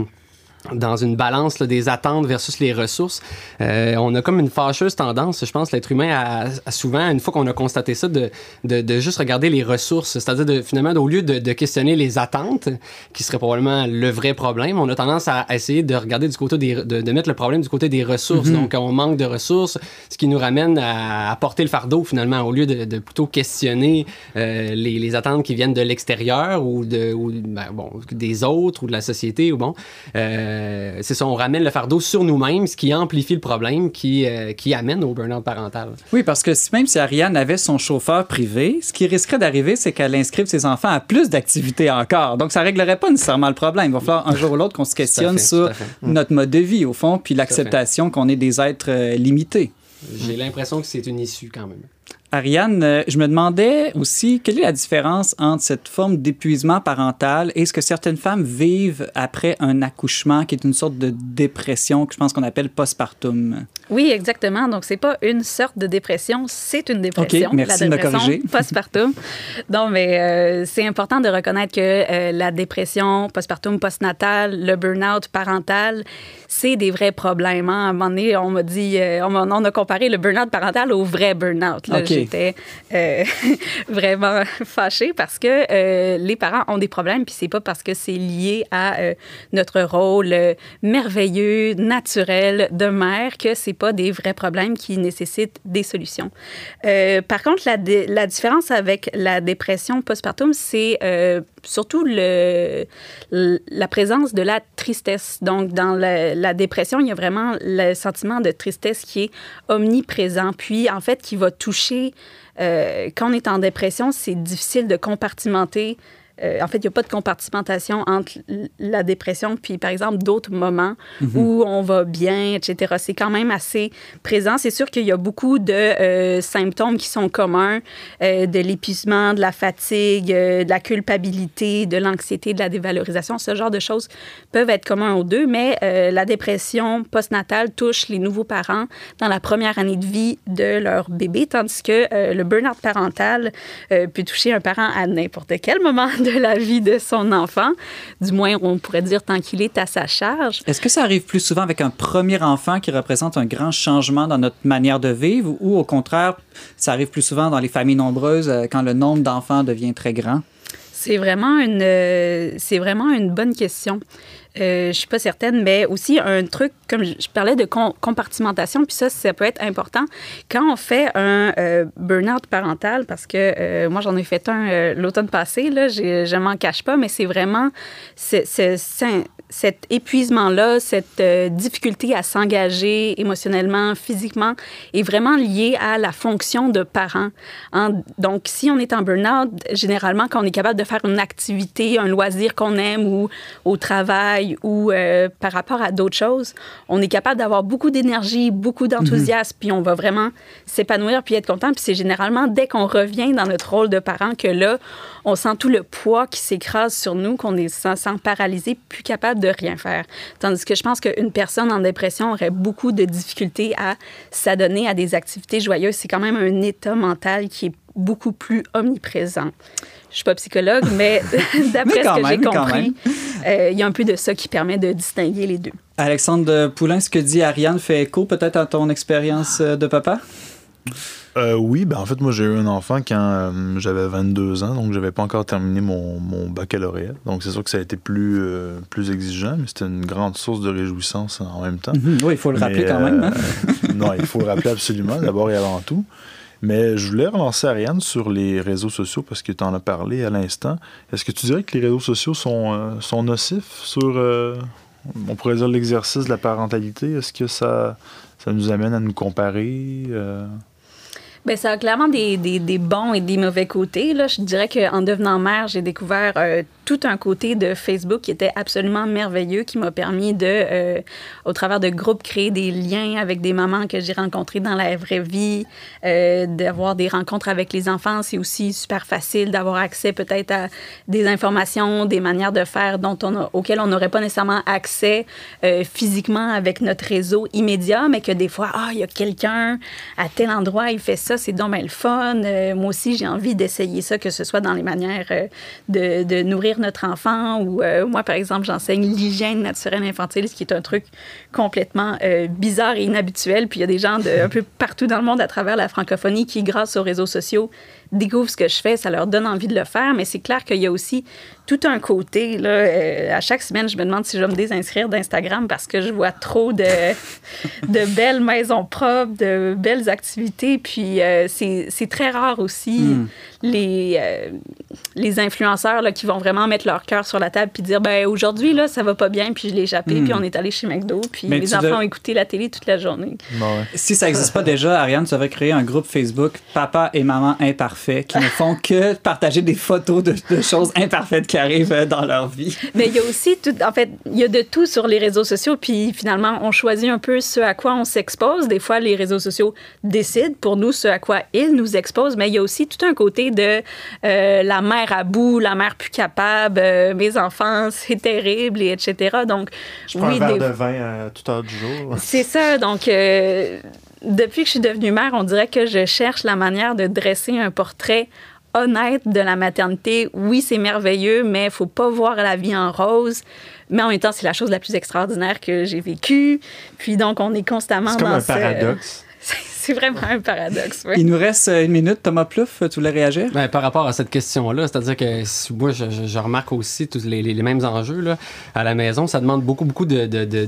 dans une balance des attentes versus les ressources. Euh, on a comme une fâcheuse tendance, je pense, l'être humain a, souvent, une fois qu'on a constaté ça, de, de, de, juste regarder les ressources. C'est-à-dire, de, finalement, au lieu de, de, questionner les attentes, qui serait probablement le vrai problème, on a tendance à essayer de regarder du côté des, de, de mettre le problème du côté des ressources. Mm-hmm. Donc, on manque de ressources, ce qui nous ramène à, à porter le fardeau, finalement, au lieu de, de plutôt questionner euh, les, les, attentes qui viennent de l'extérieur ou, de, ou ben, bon, des autres ou de la société ou bon. Euh, euh, c'est ça, on ramène le fardeau sur nous-mêmes, ce qui amplifie le problème, qui, euh, qui amène au burn-out parental. Oui, parce que même si Ariane avait son chauffeur privé, ce qui risquerait d'arriver, c'est qu'elle inscrive ses enfants à plus d'activités encore. Donc, ça réglerait pas nécessairement le problème. Il va falloir un jour ou l'autre qu'on se questionne sur notre mode de vie, au fond, puis l'acceptation qu'on est des êtres euh, limités. J'ai l'impression que c'est une issue quand même. Ariane, euh, je me demandais aussi quelle est la différence entre cette forme d'épuisement parental et ce que certaines femmes vivent après un accouchement, qui est une sorte de dépression que je pense qu'on appelle postpartum? Oui, exactement. Donc, c'est pas une sorte de dépression, c'est une dépression. OK, merci la de me corriger. Postpartum. non, mais euh, c'est important de reconnaître que euh, la dépression postpartum, postnatal, le burn-out parental, c'est des vrais problèmes. Hein. À un moment donné, on m'a dit, on, a comparé le burn-out parental au vrai burn-out. J'étais euh, vraiment fâchée parce que euh, les parents ont des problèmes, puis c'est pas parce que c'est lié à euh, notre rôle merveilleux, naturel de mère que c'est pas des vrais problèmes qui nécessitent des solutions. par contre, la, la, différence avec la dépression postpartum, c'est surtout le, la présence de la tristesse. Donc, dans la, dépression, il y a vraiment le sentiment de tristesse qui est omniprésent, puis en fait qui va toucher euh, quand on est en dépression, c'est difficile de compartimenter euh, en fait, il n'y a pas de compartimentation entre la dépression puis, par exemple, d'autres moments mhm. où on va bien, etc. C'est quand même assez présent. C'est sûr qu'il y a beaucoup de euh, symptômes qui sont communs, euh, de l'épuisement, de la fatigue, de la culpabilité, de l'anxiété, de la dévalorisation. Ce genre de choses peuvent être communs aux deux, mais la dépression postnatale touche les nouveaux parents dans la première année de vie de leur bébé, tandis que le burn-out parental peut toucher un parent à n'importe quel moment de la vie de son enfant. Du moins, on pourrait dire tant qu'il est à sa charge. Est-ce que ça arrive plus souvent avec un premier enfant qui représente un grand changement dans notre manière de vivre ou au contraire, ça arrive plus souvent dans les familles nombreuses euh, quand le nombre d'enfants devient très grand? C'est vraiment une, euh, c'est vraiment une bonne question. Euh, je suis pas certaine, mais aussi un truc, comme je, parlais de compartimentation, puis ça, ça peut être important. Quand on fait un euh, burn-out parental, parce que euh, moi, j'en ai fait un euh, l'automne passé, là, je m'en cache pas, mais c'est vraiment cet épuisement-là, cette euh, difficulté à s'engager émotionnellement, physiquement, est vraiment lié à la fonction de parent. Hein. Donc, si on est en burn-out, généralement, quand on est capable de faire une activité, un loisir qu'on aime ou au travail ou euh, par rapport à d'autres choses, on est capable d'avoir beaucoup d'énergie, beaucoup d'enthousiasme, puis on va vraiment s'épanouir puis être content. Puis c'est généralement dès qu'on revient dans notre rôle de parent que là, on sent tout le poids qui s'écrase sur nous, qu'on est sent, sent paralysé, plus capable de rien faire. Tandis que je pense qu'une personne en dépression aurait beaucoup de difficultés à s'adonner à des activités joyeuses. C'est quand même un état mental qui est beaucoup plus omniprésent. Je suis pas psychologue, mais d'après ce que j'ai compris, euh, il y a un peu de ça qui permet de distinguer les deux. Alexandre Poulain, ce que dit Ariane fait écho peut-être à ton expérience euh, de papa? Euh, oui, ben en fait, moi, j'ai eu un enfant quand euh, j'avais 22 ans, donc j'avais pas encore terminé mon, mon baccalauréat. Donc, c'est sûr que ça a été plus, euh, plus exigeant, mais c'était une grande source de réjouissance en même temps. Mhm. oui, il faut le rappeler quand même. Hein. non, il faut le rappeler absolument, d'abord et avant tout. Mais je voulais relancer Ariane sur les réseaux sociaux parce que tu en as parlé à l'instant. Est-ce que tu dirais que les réseaux sociaux sont, sont nocifs sur, on pourrait dire, l'exercice de la parentalité? Est-ce que ça, ça nous amène à nous comparer? Bien, ça a clairement des, des, des, bons et des mauvais côtés. Là. Je dirais qu'en devenant mère, j'ai découvert euh, tout un côté de Facebook qui était absolument merveilleux, qui m'a permis de, euh, au travers de groupes, créer des liens avec des mamans que j'ai rencontrées dans la vraie vie, euh, d'avoir des rencontres avec les enfants. C'est aussi super facile d'avoir accès peut-être à des informations, des manières de faire dont on a, auxquelles on n'aurait pas nécessairement accès physiquement avec notre réseau immédiat, mais que des fois, ah, il y a quelqu'un à tel endroit, il fait ça, c'est donc le fun. moi aussi, j'ai envie d'essayer ça, que ce soit dans les manières de, de nourrir notre enfant ou euh, moi, par exemple, j'enseigne l'hygiène naturelle infantile, ce qui est un truc complètement euh, bizarre et inhabituel. Puis il y a des gens un peu partout dans le monde à travers la francophonie qui, grâce aux réseaux sociaux, découvrent ce que je fais, ça leur donne envie de le faire, mais c'est clair qu'il y a aussi tout un côté. Là, euh, à chaque semaine, je me demande si je vais me désinscrire d'Instagram parce que je vois trop de, de belles maisons propres, de belles activités. Puis euh, c'est très rare aussi hmm. Les, euh, les influenceurs là, qui vont vraiment mettre leur cœur sur la table puis dire ben aujourd'hui, là, ça va pas bien, puis je l'ai échappé, puis hmm. on est allé chez McDo, puis mes enfants ont écouté la télé toute la journée. Si ça n'existe pas déjà, Ariane, tu avais créé un groupe Facebook Papa et Maman Imparfait qui ne font que partager des photos de, de choses imparfaites qui arrivent dans leur vie. Mais il y a aussi, tout, en fait, il y a de tout sur les réseaux sociaux, puis finalement, on choisit un peu ce à quoi on s'expose. Des fois, les réseaux sociaux décident pour nous ce à quoi ils nous exposent, mais il y a aussi tout un côté de euh, la mère à bout, la mère plus capable, euh, mes enfants, c'est terrible, et etc. Donc, je prends un verre de vin à toute heure du jour. C'est ça, donc depuis que je suis devenue mère, on dirait que je cherche la manière de dresser un portrait honnête de la maternité. Oui, c'est merveilleux, mais il faut pas voir la vie en rose. Mais en même temps, c'est la chose la plus extraordinaire que j'ai vécue. Puis donc, on est constamment comme dans un paradoxe. C'est vraiment un paradoxe. Il nous reste une minute. Thomas Plouffe, tu voulais réagir? Ben, par rapport à cette question-là, c'est-à-dire que moi, je, remarque aussi tous les, mêmes enjeux là, à la maison. Ça demande beaucoup, beaucoup de,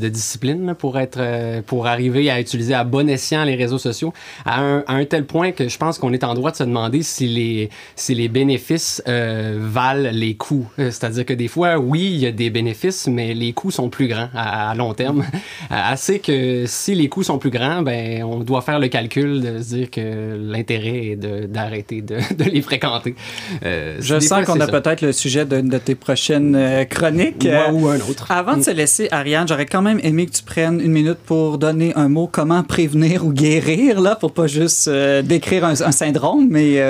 discipline pour, être, euh, pour arriver à utiliser à bon escient les réseaux sociaux à un, tel point que je pense qu'on est en droit de se demander si les, si les bénéfices euh, valent les coûts. Euh, c'est-à-dire que des fois, oui, il y a des bénéfices, mais les coûts sont plus grands à, long terme. Assez que si les coûts sont plus grands, ben, on doit faire le calcul calcul de se dire que l'intérêt est d'arrêter de, de, les fréquenter. Euh, je sens qu'on a peut-être le sujet de, de tes prochaines euh, chroniques. ou un autre. Avant de se laisser, Ariane, j'aurais quand même aimé que tu prennes une minute pour donner un mot comment prévenir ou guérir, là, pour pas juste décrire un, syndrome, mais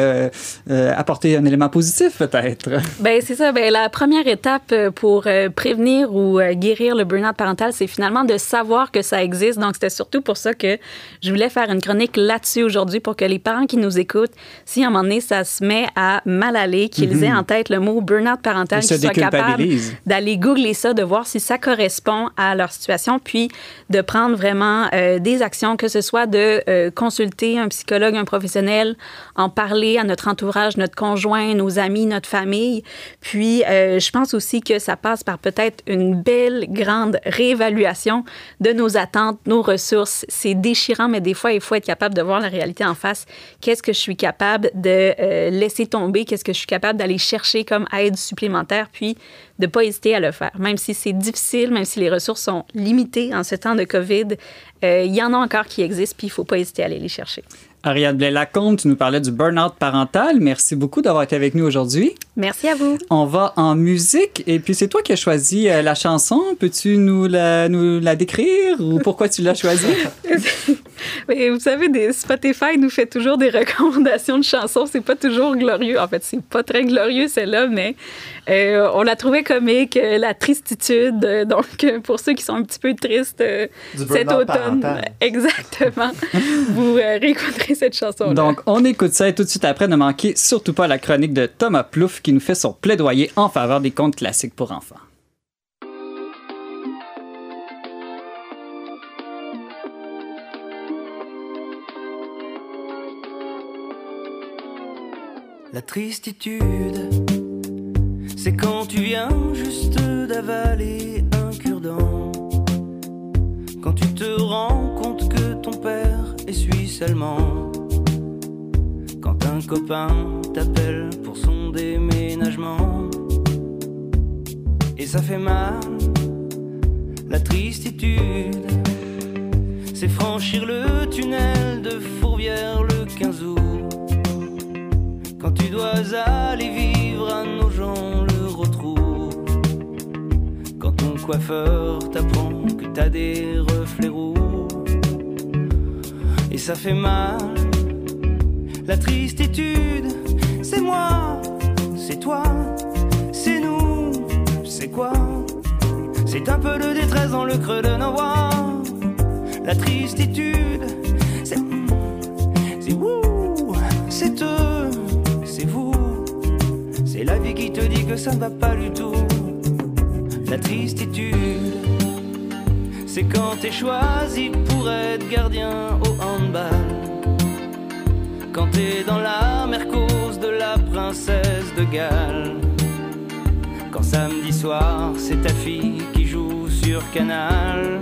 apporter un élément positif peut-être. Ben c'est ça. Ben, la première étape pour prévenir ou guérir le burn-out parental, c'est finalement de savoir que ça existe. Donc, c'était surtout pour ça que je voulais faire une chronique là-dessus aujourd'hui pour que les parents qui nous écoutent, si à un moment donné, ça se met à mal aller, qu'ils mhm. aient en tête le mot burn-out parental, qu'ils soient capables d'aller googler ça, de voir si ça correspond à leur situation, puis de prendre vraiment euh, des actions, que ce soit de euh, consulter un psychologue, un professionnel, en parler à notre entourage, notre conjoint, nos amis, notre famille. Puis, euh, je pense aussi que ça passe par peut-être une belle, grande réévaluation de nos attentes, nos ressources. C'est déchirant, mais des fois, il faut être capable de voir la réalité en face. Qu'est-ce que je suis capable de euh, laisser tomber? Qu'est-ce que je suis capable d'aller chercher comme aide supplémentaire? Puis, de ne pas hésiter à le faire. Même si c'est difficile, même si les ressources sont limitées en ce temps de COVID, euh, il y en a encore qui existent, puis il ne faut pas hésiter à aller les chercher. Ariane Blais-Lacombe, tu nous parlais du burn-out parental. Merci beaucoup d'avoir été avec nous aujourd'hui. Merci à vous. On va en musique. Et puis, c'est toi qui as choisi euh, la chanson. Peux-tu nous la, nous la décrire ou pourquoi tu l'as choisie? vous savez, des Spotify nous fait toujours des recommandations de chansons. C'est pas toujours glorieux. En fait, c'est pas très glorieux, celle-là, mais euh, on l'a trouvé comique. Euh, la tristitude. Donc, pour ceux qui sont un petit peu tristes cet automne. Exactement. vous réécouterez cette chanson. Donc, on écoute ça et tout de suite après, ne manquez surtout pas la chronique de Thomas Plouffe qui nous fait son plaidoyer en faveur des contes classiques pour enfants. La tristitude, c'est quand tu viens juste d'avaler un cure-dent. Quand tu te rends compte quand un copain t'appelle pour son déménagement. Et ça fait mal, la tristitude. C'est franchir le tunnel de Fourvière le 15 août. Quand tu dois aller vivre à nos gens le retrouve. Quand ton coiffeur t'apprend que t'as des reflets roux. Et ça fait mal la tristitude, c'est moi, c'est toi, c'est nous, c'est quoi? C'est un peu de détresse dans le creux de nos voix. La tristitude, c'est c'est vous, c'est eux, c'est vous. C'est la vie qui te dit que ça ne va pas du tout. La tristitude, c'est quand t'es choisi pour être gardien quand t'es dans la mercose de la princesse de Galles. Quand samedi soir, c'est ta fille qui joue sur Canal.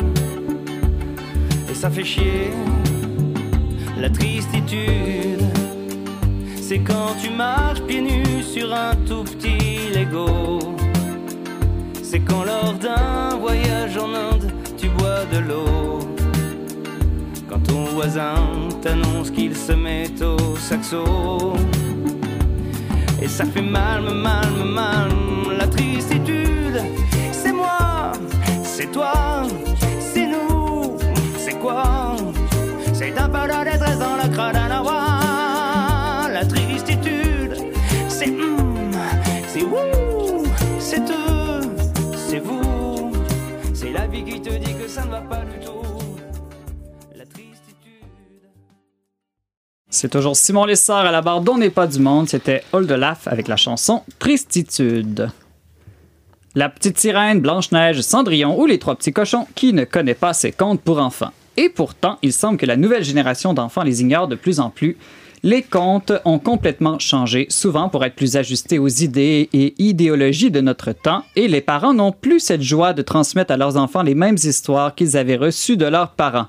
Et ça fait chier, la tristitude. C'est quand tu marches pieds nus sur un tout petit Lego. C'est quand lors d'un voyage en Inde, tu bois de l'eau voisin t'annonce qu'il se met au saxo. Et ça fait mal, mal, mal, la tristitude. C'est moi, c'est toi, c'est nous, c'est quoi? C'est un peu de détresse dans la à La tristitude, c'est hum, c'est vous, c'est eux, c'est vous. C'est la vie qui te dit que ça ne va pas du tout. C'est toujours Simon Lessard à la barre d'On n'est pas du monde. C'était Oldelaf avec la chanson Tristitude. La petite sirène, Blanche-Neige, Cendrillon ou les trois petits cochons, qui ne connaît pas ces contes pour enfants? Et pourtant, il semble que la nouvelle génération d'enfants les ignore de plus en plus. Les contes ont complètement changé, souvent pour être plus ajustés aux idées et idéologies de notre temps, et les parents n'ont plus cette joie de transmettre à leurs enfants les mêmes histoires qu'ils avaient reçues de leurs parents.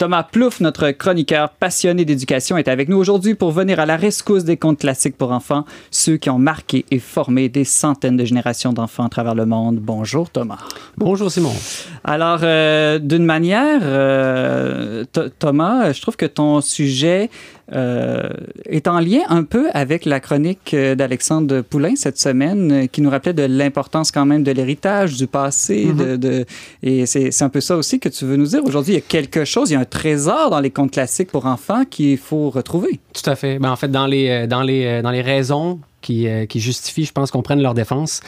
Thomas Plouffe, notre chroniqueur passionné d'éducation, est avec nous aujourd'hui pour venir à la rescousse des contes classiques pour enfants, ceux qui ont marqué et formé des centaines de générations d'enfants à travers le monde. Bonjour Thomas. Bonjour Simon. Alors, euh, d'une manière, euh, Thomas, je trouve que ton sujet euh, est en lien un peu avec la chronique d'Alexandre Poulain cette semaine, qui nous rappelait de l'importance quand même de l'héritage, du passé. Mm-hmm. de, et c'est un peu ça aussi que tu veux nous dire. Aujourd'hui, il y a quelque chose, il y a un trésor dans les contes classiques pour enfants qu'il faut retrouver. Tout à fait. Ben, en fait, dans les, dans les, dans les raisons qui, qui justifient, je pense qu'on prenne leur défense,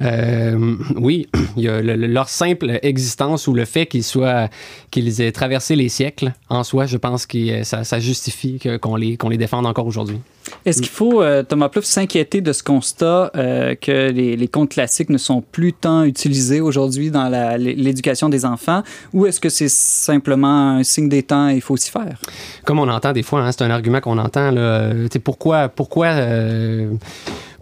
euh, oui, il y a leur simple existence ou le fait qu'ils soient qu'ils aient traversé les siècles en soi, je pense que ça, ça justifie qu'on les, qu'on les défende encore aujourd'hui. Est-ce qu'il faut, euh, Thomas Plouffe, s'inquiéter de ce constat euh, que les, contes classiques ne sont plus tant utilisés aujourd'hui dans l'éducation des enfants ou est-ce que c'est simplement un signe des temps et il faut s'y faire? Comme on entend des fois, hein, c'est un argument qu'on entend. Là, pourquoi, pourquoi euh,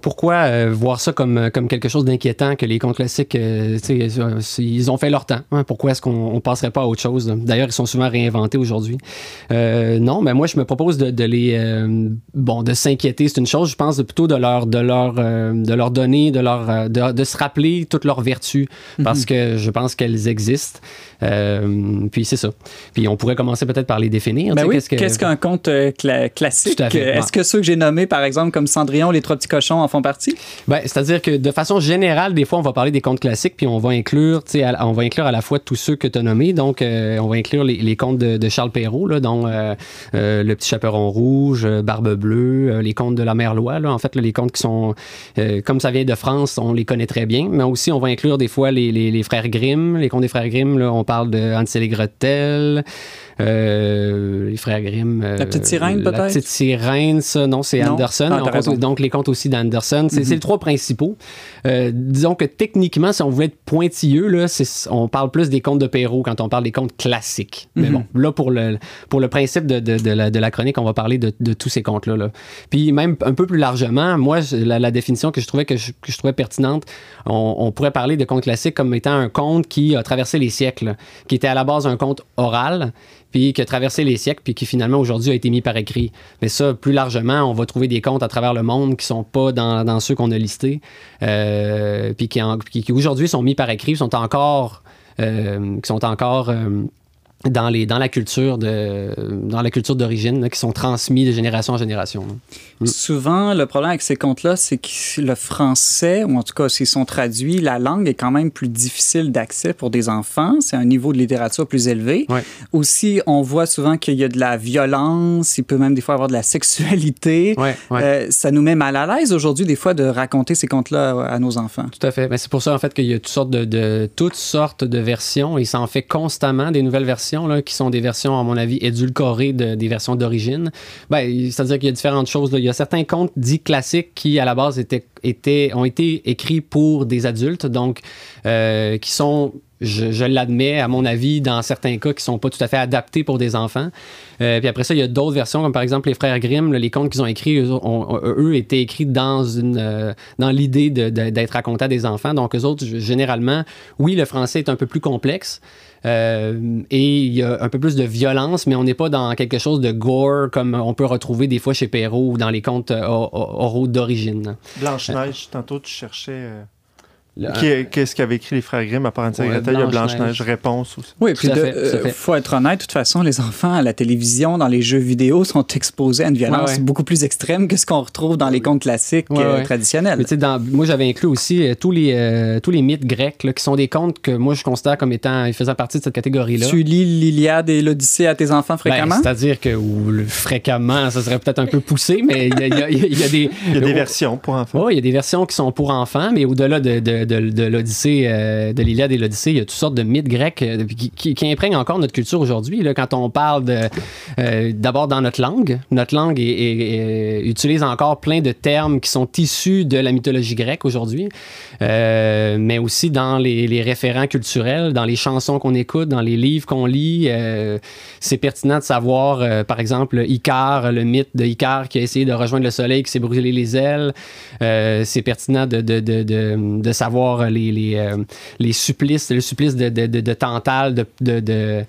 pourquoi euh, voir ça comme, euh, comme quelque chose d'inquiétant que les contes classiques, euh, ils ont fait leur temps? Hein? Pourquoi est-ce qu'on ne passerait pas à autre chose? D'ailleurs, ils sont souvent réinventés aujourd'hui. non, mais moi, je me propose de, les. bon, de s'inquiéter, c'est une chose. Je pense plutôt de leur, de leur, de leur donner, de, leur, de, se rappeler toutes leurs vertus, parce mhm. que je pense qu'elles existent. Puis c'est ça. Puis on pourrait commencer peut-être par les définir. Ben oui, qu'est-ce qu'un conte classique? Est-ce que ceux que j'ai nommés, par exemple, comme Cendrillon, Les Trois Petits Cochons, en partie? Ben, c'est-à-dire que de façon générale, des fois, on va parler des contes classiques, puis on va inclure, on va inclure à la fois tous ceux que tu as nommés. Donc, euh, on va inclure les, contes de, Charles Perrault, là, dont euh, euh, Le Petit Chaperon Rouge, Barbe Bleue, les contes de la Mère Loi. Là, en fait, les contes qui sont, comme ça vient de France, on les connaît très bien. Mais aussi, on va inclure des fois les, les, frères Grimm. Les contes des frères Grimm, là, on parle de Hansel et Gretel. Euh, les frères Grimm. la petite sirène, peut-être? La petite sirène, ça, non, c'est Anderson. Ah, donc, les contes aussi d'Anderson. C'est les trois principaux. Euh, disons que techniquement, si on voulait être pointilleux, là, on parle plus des contes de Perrault quand on parle des contes classiques. Mais mhm. bon, là, pour le, pour le principe de, de, la, de la, chronique, on va parler de, de tous ces contes-là. Là. Puis même un peu plus largement, moi, la, la définition que je trouvais, que je, que je trouvais pertinente, on, on, pourrait parler de contes classiques comme étant un conte qui a traversé les siècles, qui était à la base un conte oral, puis qui a traversé les siècles, puis qui finalement aujourd'hui a été mis par écrit. Mais ça, plus largement, on va trouver des contes à travers le monde qui sont pas dans, ceux qu'on a listés, euh, puis qui, qui, aujourd'hui sont mis par écrit, sont encore, euh, qui sont encore euh, dans, les, dans la culture de dans la culture d'origine qui sont transmis de génération en génération. Mm. Souvent, le problème avec ces contes-là, c'est que le français, ou en tout cas s'ils sont traduits, la langue est quand même plus difficile d'accès pour des enfants. C'est un niveau de littérature plus élevé. Aussi, on voit souvent qu'il y a de la violence, il peut même des fois avoir de la sexualité. Euh, ça nous met mal à l'aise aujourd'hui, des fois, de raconter ces contes-là à nos enfants. Tout à fait. Mais c'est pour ça, en fait, qu'il y a toutes sortes de, de toutes sortes de versions et ça en fait constamment des nouvelles versions qui sont des versions, à mon avis, édulcorées de, des versions d'origine. Ben, C'est-à-dire qu'il y a différentes choses. Il y a certains contes dits classiques qui, à la base, étaient, ont été écrits pour des adultes, donc euh, qui sont je, l'admets, à mon avis, dans certains cas qui sont pas tout à fait adaptés pour des enfants. Euh, puis après ça, il y a d'autres versions, comme par exemple les frères Grimm, les contes qu'ils ont écrits, eux, ont, eux étaient écrits dans euh, dans l'idée d'être racontés à des enfants. Donc, eux autres, généralement, oui, le français est un peu plus complexe, euh, et il y a un peu plus de violence, mais on n'est pas dans quelque chose de gore comme on peut retrouver des fois chez Perrault ou dans les contes euh, oraux d'origine. Blanche-Neige, tantôt tu cherchais. Qu'est-ce qu'avaient écrit les frères Grimm à part entière? il y a Blanche-Neige, réponse aussi. Oui, puis il euh, faut être honnête, de toute façon, les enfants à la télévision, dans les jeux vidéo, sont exposés à une violence beaucoup plus extrême que ce qu'on retrouve dans les contes classiques euh, traditionnels. Mais dans, moi, j'avais inclus aussi euh, tous, les, tous les mythes grecs, qui sont des contes que moi, je considère comme étant, ils faisaient partie de cette catégorie-là. Tu lis l'Iliade et l'Odyssée à tes enfants ben, fréquemment? C'est-à-dire que ou, fréquemment, ça serait peut-être un peu poussé, mais il y, a, des... Il y a des versions pour enfants. Oui, il y a des versions qui sont pour enfants, mais au-delà de, de, de l'Odyssée, euh, de l'Iliade et l'Odyssée, il y a toutes sortes de mythes grecs euh, qui, qui, imprègnent encore notre culture aujourd'hui. Quand on parle euh, d'abord dans notre langue, notre langue utilise encore plein de termes qui sont issus de la mythologie grecque aujourd'hui, mais aussi dans les, référents culturels, dans les chansons qu'on écoute, dans les livres qu'on lit. c'est pertinent de savoir, par exemple, Icare, le mythe de Icare qui a essayé de rejoindre le soleil, qui s'est brûlé les ailes. c'est pertinent de savoir avoir les, les, supplices, le supplice de, de, de, de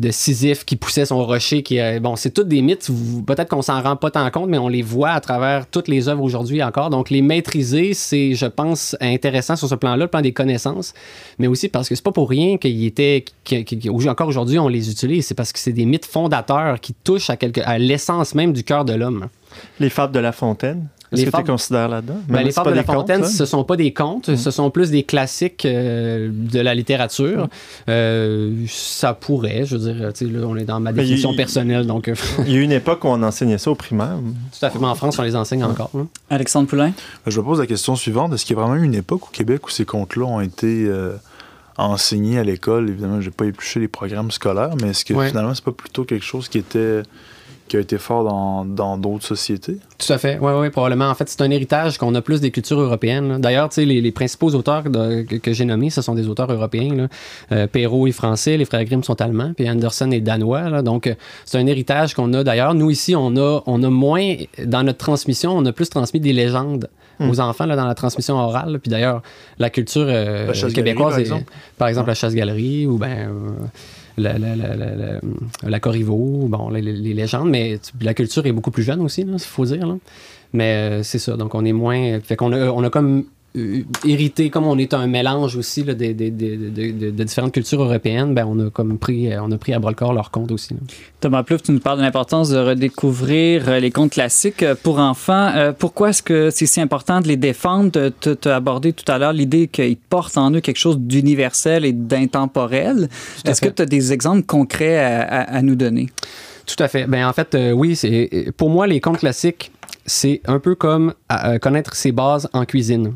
de Sisyphe qui poussait son rocher. Qui, bon, c'est tous des mythes. Peut-être qu'on s'en rend pas tant compte, mais on les voit à travers toutes les œuvres aujourd'hui encore. Donc, les maîtriser, c'est, je pense, intéressant sur ce plan-là, le plan des connaissances, mais aussi parce que c'est pas pour rien qu'il était, encore aujourd'hui, on les utilise. C'est parce que c'est des mythes fondateurs qui touchent à, à l'essence même du cœur de l'homme. Les fables de La Fontaine. Est-ce que tu considères là-dedans? Ben, les fables de La Fontaine, ce ce sont pas des contes, mm. ce sont plus des classiques euh, de la littérature. Mm. Euh, ça pourrait, je veux dire, là, on est dans ma définition personnelle. Donc... Euh, il y a eu une époque où on enseignait ça au primaire. Tout à fait, mais en France, on les enseigne encore. Hein. Alexandre Poulain? Ben, je me pose la question suivante. Est-ce qu'il y a vraiment eu une époque au Québec où ces contes-là ont été enseignés à l'école? Évidemment, je n'ai pas épluché les programmes scolaires, mais est-ce que finalement, c'est pas plutôt quelque chose qui était qui a été fort dans d'autres sociétés. Tout à fait, oui, oui, probablement. En fait, c'est un héritage qu'on a plus des cultures européennes. D'ailleurs, les, les principaux auteurs que, j'ai nommés, ce sont des auteurs européens. Euh, Perrault est français, les frères Grimm sont allemands, puis Anderson est danois. Donc, euh, c'est un héritage qu'on a. D'ailleurs, nous ici, on a, on a moins, dans notre transmission, on a plus transmis des légendes hmm. aux enfants là, dans la transmission orale. Puis d'ailleurs, la culture euh, québécoise, par exemple, par exemple la chasse-galerie ou ben la, la, la, la Corriveau, bon, les, légendes, mais la culture est beaucoup plus jeune aussi, il faut dire. Mais euh, c'est ça, donc on est moins. Fait qu'on on a comme hérité, comme on est un mélange aussi de, différentes cultures européennes, ben on a comme pris, euh, on a pris à bras le corps leur contes aussi. Thomas Plouf, tu nous parles de l'importance de redécouvrir euh, les contes classiques pour enfants. pourquoi est-ce que c'est si important de les défendre? Tu as abordé tout à l'heure l'idée qu'ils portent en eux quelque chose d'universel et d'intemporel. Est-ce que tu as des exemples concrets à, nous donner? Tout à fait. Ben, en fait, oui, c'est pour moi, les contes classiques, c'est un peu comme connaître ses bases en cuisine.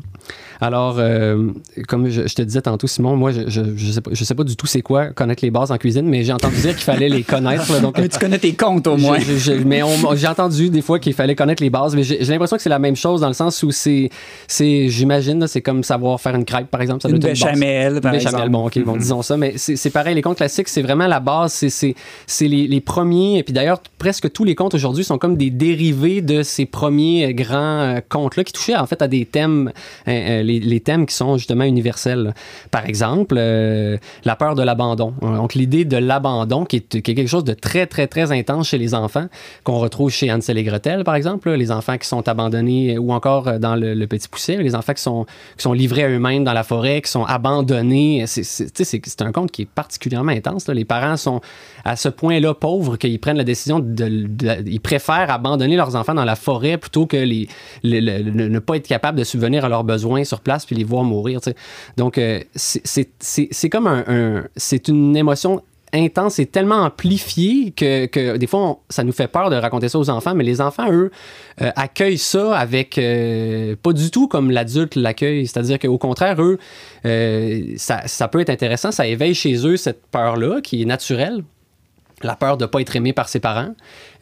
Alors, euh, comme je, te disais tantôt, Simon, moi, je, je, sais, pas, je sais pas du tout c'est quoi connaître les bases en cuisine, mais j'ai entendu dire qu'il fallait les connaître. donc, mais tu connais tes comptes au moins. mais j'ai entendu des fois qu'il fallait connaître les bases, mais j'ai l'impression que c'est la même chose dans le sens où c'est, j'imagine, c'est comme savoir faire une crêpe, par exemple. Ça une béchamel, par béchamel, exemple. bon, ok, bon, mm-hmm. disons ça, mais c'est pareil, les contes classiques, c'est vraiment la base, c'est les, les premiers, et puis d'ailleurs, presque tous les contes aujourd'hui sont comme des dérivés de ces premiers grands euh, contes-là qui touchaient en fait à des thèmes euh, les, thèmes qui sont justement universels. Par exemple, euh, la peur de l'abandon. Donc, l'idée de l'abandon, qui est, quelque chose de très, très, très intense chez les enfants, qu'on retrouve chez Hansel et Gretel, par exemple, les enfants qui sont abandonnés, ou encore euh, dans le, Petit Pousset, les enfants qui sont, qui sont livrés à eux-mêmes dans la forêt, qui sont abandonnés. C'est un conte qui est particulièrement intense. Les parents sont à ce point-là pauvres qu'ils prennent la décision de, Ils préfèrent abandonner leurs enfants dans la forêt plutôt que les, ne pas être capables de subvenir à leurs besoins place puis les voir mourir. Donc, euh, c'est comme un, c'est une émotion intense et tellement amplifiée que, des fois, ça nous fait peur de raconter ça aux enfants, mais les enfants, eux, euh, accueillent ça avec euh, pas du tout comme l'adulte l'accueille. C'est-à-dire qu'au contraire, eux, ça, ça, peut être intéressant, ça éveille chez eux cette peur-là qui est naturelle la peur de ne pas être aimé par ses parents.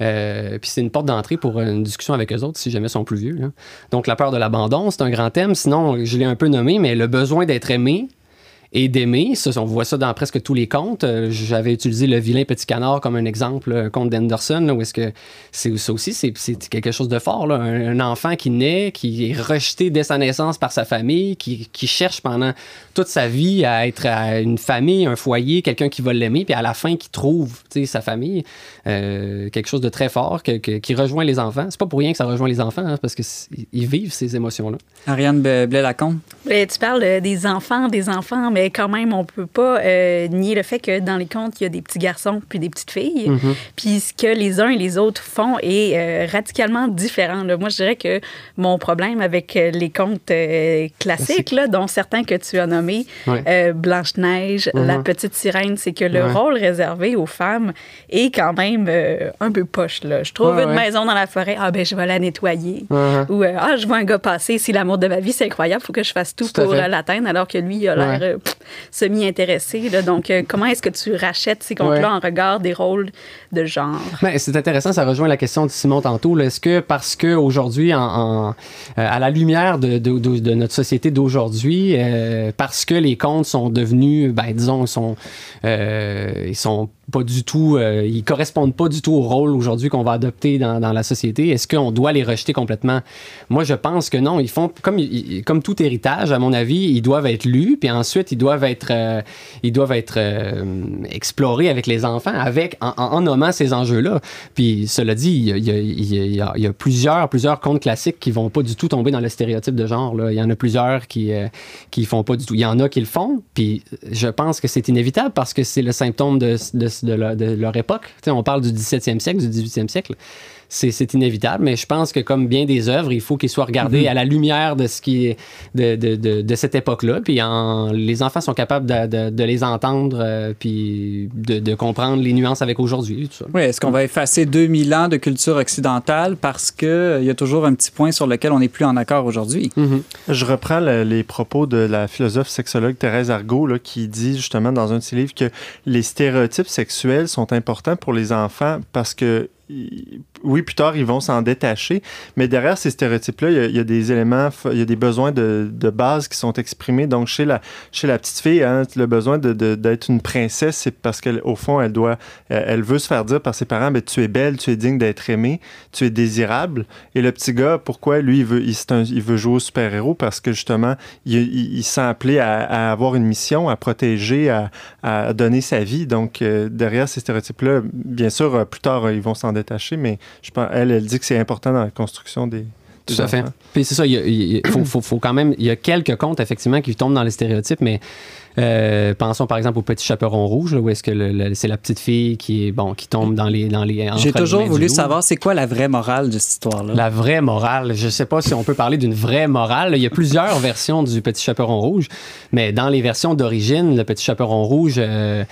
Euh, puis c'est une porte d'entrée pour une discussion avec eux autres si jamais ils sont plus vieux. Donc la peur de l'abandon, c'est un grand thème. Sinon, je l'ai un peu nommé, mais le besoin d'être aimé, et d'aimer. On voit ça dans presque tous les contes. Euh, j'avais utilisé le vilain petit canard comme un exemple, un conte d'Henderson, où est-ce que c'est ça aussi, c'est quelque chose de fort. Un, enfant qui naît, qui est rejeté dès sa naissance par sa famille, qui, cherche pendant toute sa vie à être à une famille, un foyer, quelqu'un qui va l'aimer, puis à la fin qui trouve sa famille, euh, quelque chose de très fort qui rejoint les enfants. C'est pas pour rien que ça rejoint les enfants, hein, parce qu'ils vivent ces émotions-là. Ariane Blais-Lacombe. Tu parles des enfants, des enfants, mais quand même, on peut pas euh, nier le fait que dans les contes, il y a des petits garçons puis des petites filles. Mm-hmm. Puis ce que les uns et les autres font est euh, radicalement différent. Moi, je dirais que mon problème avec euh, les contes classiques, là, dont certains que tu as nommés, Blanche-Neige, La mm-hmm. Petite Sirène, c'est que le rôle réservé aux femmes est quand même un peu poche. Là. Je trouve une maison dans la forêt, ah ben je vais la nettoyer. Uh-huh. Ou ah, je vois un gars passer, si l'amour de ma vie, c'est incroyable, il faut que je fasse tout, pour l'atteindre, alors que lui, il a l'air semi-intéressé. Donc, euh, comment est-ce que tu rachètes ces contes-là en regard des rôles de genre? Ben, c'est intéressant, ça rejoint la question de Simon tantôt. Est-ce que parce qu'aujourd'hui, en, euh, à la lumière de, de, notre société d'aujourd'hui, euh, parce que les contes sont devenus, ben, disons, sont, ils sont pas du tout, euh, ils correspondent pas du tout au rôle aujourd'hui qu'on va adopter dans, dans la société. Est-ce qu'on doit les rejeter complètement? Moi, je pense que non. Ils font comme comme tout héritage, à mon avis, ils doivent être lus, puis ensuite ils doivent être euh, ils doivent être euh, explorés avec les enfants, avec en, en nommant ces enjeux-là. Puis cela dit, il y a, plusieurs plusieurs contes classiques qui vont pas du tout tomber dans le stéréotype de genre. Là. Il y en a plusieurs qui qui font pas du tout. Il y en a qui le font, puis je pense que c'est inévitable parce que c'est le symptôme de, de, leur, de leur époque. sais, on parle du 17e siècle, du 18e siècle c'est inévitable. Mais je pense que comme bien des œuvres, il faut qu'ils soient regardés -hmm. à la lumière de ce qui est de, de, de, de cette époque-là. Puis en, les enfants sont capables de, les entendre, euh, puis de, comprendre les nuances avec aujourd'hui. Oui, est-ce qu'on va effacer 2000 ans de culture occidentale parce qu'il euh, y a toujours un petit point sur lequel on n'est plus en accord aujourd'hui? -hmm. Je reprends le, les propos de la philosophe sexologue Thérèse Argot là, qui dit justement dans un de ses livres que les stéréotypes sexuels sont importants pour les enfants parce que oui, plus tard, ils vont s'en détacher, mais derrière ces stéréotypes-là, il, y a des éléments, il y a des besoins de, base qui sont exprimés. Donc, chez la, chez la petite fille, hein, le besoin d'être une princesse, c'est parce qu'au fond, elle doit, elle veut se faire dire par ses parents, mais tu es belle, tu es digne d'être aimée, tu es désirable. Et le petit gars, pourquoi lui, il veut, jouer au super-héros? Parce que justement, il, il, sent appelé à, à, avoir une mission, à protéger, à, donner sa vie. Donc, euh, derrière ces stéréotypes-là, bien sûr, plus tard, ils vont s'en détacher, mais elle, elle dit que c'est important dans la construction des. Tout à fait. Puis c'est ça, il, il faut, faut, faut, quand même. Il y a quelques contes, effectivement, qui tombent dans les stéréotypes, mais euh, pensons par exemple au petit chaperon rouge, là, où est-ce que c'est la petite fille qui est bon, qui tombe dans les dans les. J'ai toujours voulu savoir c'est quoi la vraie morale de cette histoire-là? La vraie morale, je sais pas si on peut parler d'une vraie morale. Il y a plusieurs versions du petit chaperon rouge, mais dans les versions d'origine, le petit chaperon rouge euh,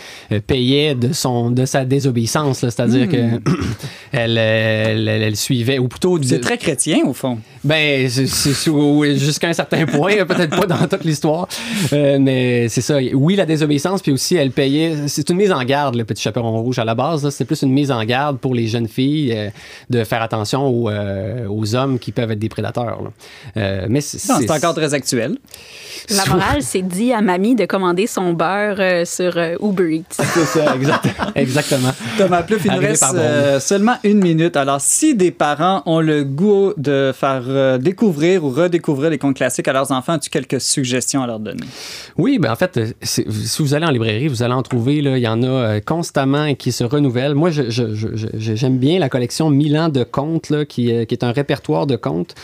payait de son de sa désobéissance, c'est-à-dire mmh. que elle, elle, elle, suivait ou plutôt. C'est très chrétien au fond. Ben jusqu'à un certain point, peut-être pas dans toute l'histoire, euh, mais c'est ça. Oui, la désobéissance, puis aussi, elle payait. C'est une mise en garde, le petit chaperon rouge à la base. C'est plus une mise en garde pour les jeunes filles euh, de faire attention aux, euh, aux, hommes qui peuvent être des prédateurs. Euh, mais c'est encore très actuel. La morale, c'est dit à mamie de commander son beurre euh, sur Uber Eats. C'est ça, exactement. exactement. Thomas Plouf, il nous reste seulement une minute. Alors, si des parents ont le goût de faire découvrir ou redécouvrir les contes classiques à leurs enfants, as-tu quelques suggestions à leur donner? Oui, ben en fait, si vous allez en librairie, vous allez en trouver, il y en a euh, constamment qui se renouvellent. Moi, j'aime bien la collection Milan de contes, là, qui, qui est un répertoire de contes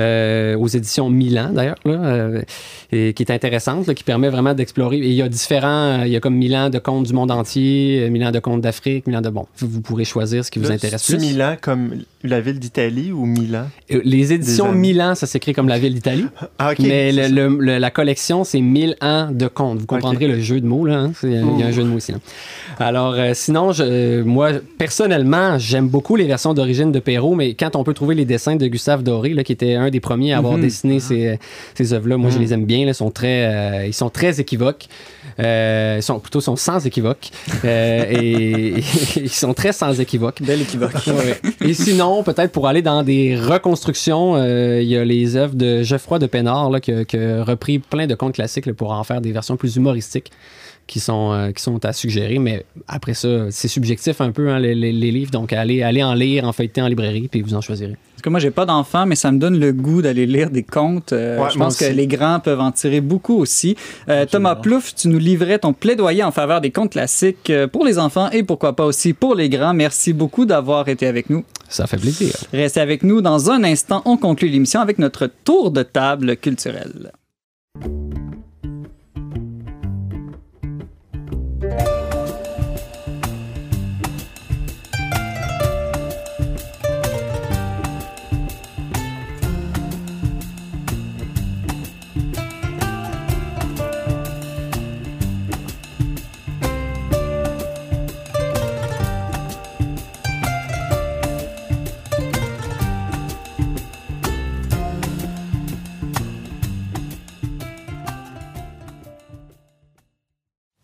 euh, aux éditions Milan d'ailleurs, euh, et qui est intéressante, là, qui permet vraiment d'explorer. Et il y a différents, il y a comme Milan de contes du monde entier, Milan de contes d'Afrique, Milan de bon. Vous, vous, pourrez choisir ce qui là, vous intéresse plus. Milan comme la ville d'Italie ou Milan? Euh, Les éditions Milan, ça s'écrit comme la ville d'Italie. Ah, okay, mais le, le, le, la collection, c'est 1000 ans de contes. Vous comprendrez okay. le jeu de mots, là. Hein? Il y a un jeu de mots ici. Là. Alors, euh, sinon, je, moi, personnellement, j'aime beaucoup les versions d'origine de Perrault, mais quand on peut trouver les dessins de Gustave Doré, là, qui était un des premiers à avoir mm -hmm. dessiné ces, ces œuvres-là, moi, mm je les aime bien. Là, sont très, euh, ils sont très équivoques. Euh, ils sont plutôt sont sans équivoque euh, et, et, ils sont très sans équivoque. Belle équivoque. ouais. Et sinon, peut-être pour aller dans des reconstructions, euh, il y a les œuvres de Geoffroy de Pénard là, qui, qui a repris plein de contes classiques là, pour en faire des versions plus humoristiques qui sont, euh, qui sont à suggérer. Mais après ça, c'est subjectif un peu, hein, les, les, les, livres. Donc, allez, allez en lire, en feuilleter en librairie, puis vous en choisirez. Parce que moi, j'ai pas d'enfant, mais ça me donne le goût d'aller lire des contes. Euh, ouais, je pense que les grands peuvent en tirer beaucoup aussi. Euh, Thomas Plouffe, tu nous livrais ton plaidoyer en faveur des contes classiques pour les enfants et pourquoi pas aussi pour les grands. Merci beaucoup d'avoir été avec nous. Ça fait plaisir. Restez avec nous. Dans un instant, on conclut l'émission avec notre tour de table culturel.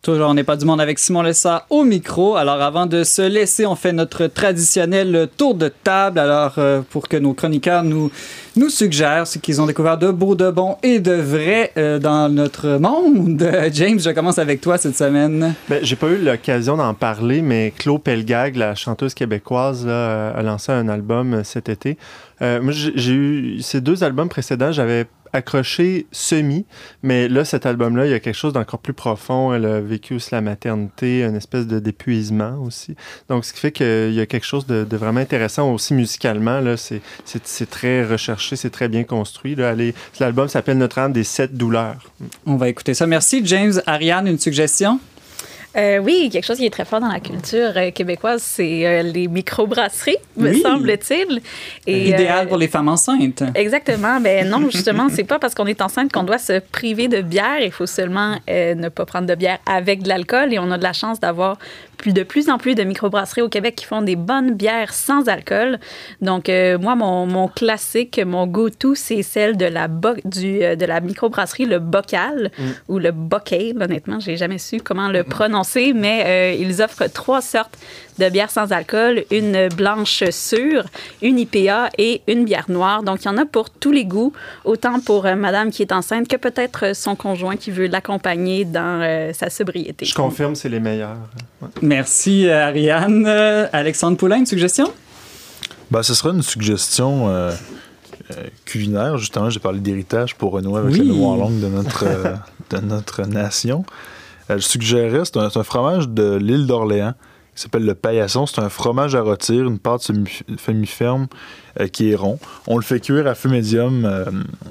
Toujours, on n'est pas du monde avec Simon Lessa au micro. Alors, avant de se laisser, on fait notre traditionnel tour de table. Alors, euh, pour que nos chroniqueurs nous, nous suggèrent ce qu'ils ont découvert de beau, de bon et de vrai euh, dans notre monde. James, je commence avec toi cette semaine. Ben, j'ai pas eu l'occasion d'en parler, mais Claude Pelgag, la chanteuse québécoise, a lancé un album cet été. Euh, moi, j'ai eu ces deux albums précédents, j'avais accroché semi, mais là, cet album-là, il y a quelque chose d'encore plus profond. Elle a vécu aussi la maternité, une espèce de d'épuisement aussi. Donc, ce qui fait qu'il y a quelque chose de, vraiment intéressant aussi musicalement. Là, c'est, c'est, très recherché, c'est très bien construit. Là. l'album s'appelle Notre âme des sept douleurs. On va écouter ça. Merci, James. Ariane, une suggestion? Euh, oui, quelque chose qui est très fort dans la culture euh, québécoise, c'est euh, les microbrasseries, me semble-t-il. Idéal pour les femmes enceintes. Exactement. Ben non, justement, c'est pas parce qu'on est enceinte qu'on doit se priver de bière. Il faut seulement ne pas prendre de bière avec de l'alcool. Et on a de la chance d'avoir de plus en plus de microbrasseries au Québec qui font des bonnes bières sans alcool. Donc, moi, mon, mon, classique, mon go-to, c'est celle de la, du, de la microbrasserie Le Bocal mm. ou le Bocale. Honnêtement, j'ai jamais su comment le prononcer mais euh, ils offrent trois sortes de bières sans alcool, une blanche sûre, une IPA et une bière noire. Donc, il y en a pour tous les goûts, autant pour euh, madame qui est enceinte que peut-être son conjoint qui veut l'accompagner dans euh, sa sobriété. Je confirme, c'est les meilleurs. Merci, Ariane. Alexandre Poulain, une suggestion? Ben, ce sera une suggestion culinaire. Justement, j'ai parlé d'héritage pour renouer avec la mémoire longue de notre, de notre nation. Euh, je suggérais, c'est un, fromage de l'île d'Orléans qui s'appelle le paillasson. C'est un fromage à rôtir, une pâte semi-ferme euh, qui est rond. On le fait cuire à feu médium euh,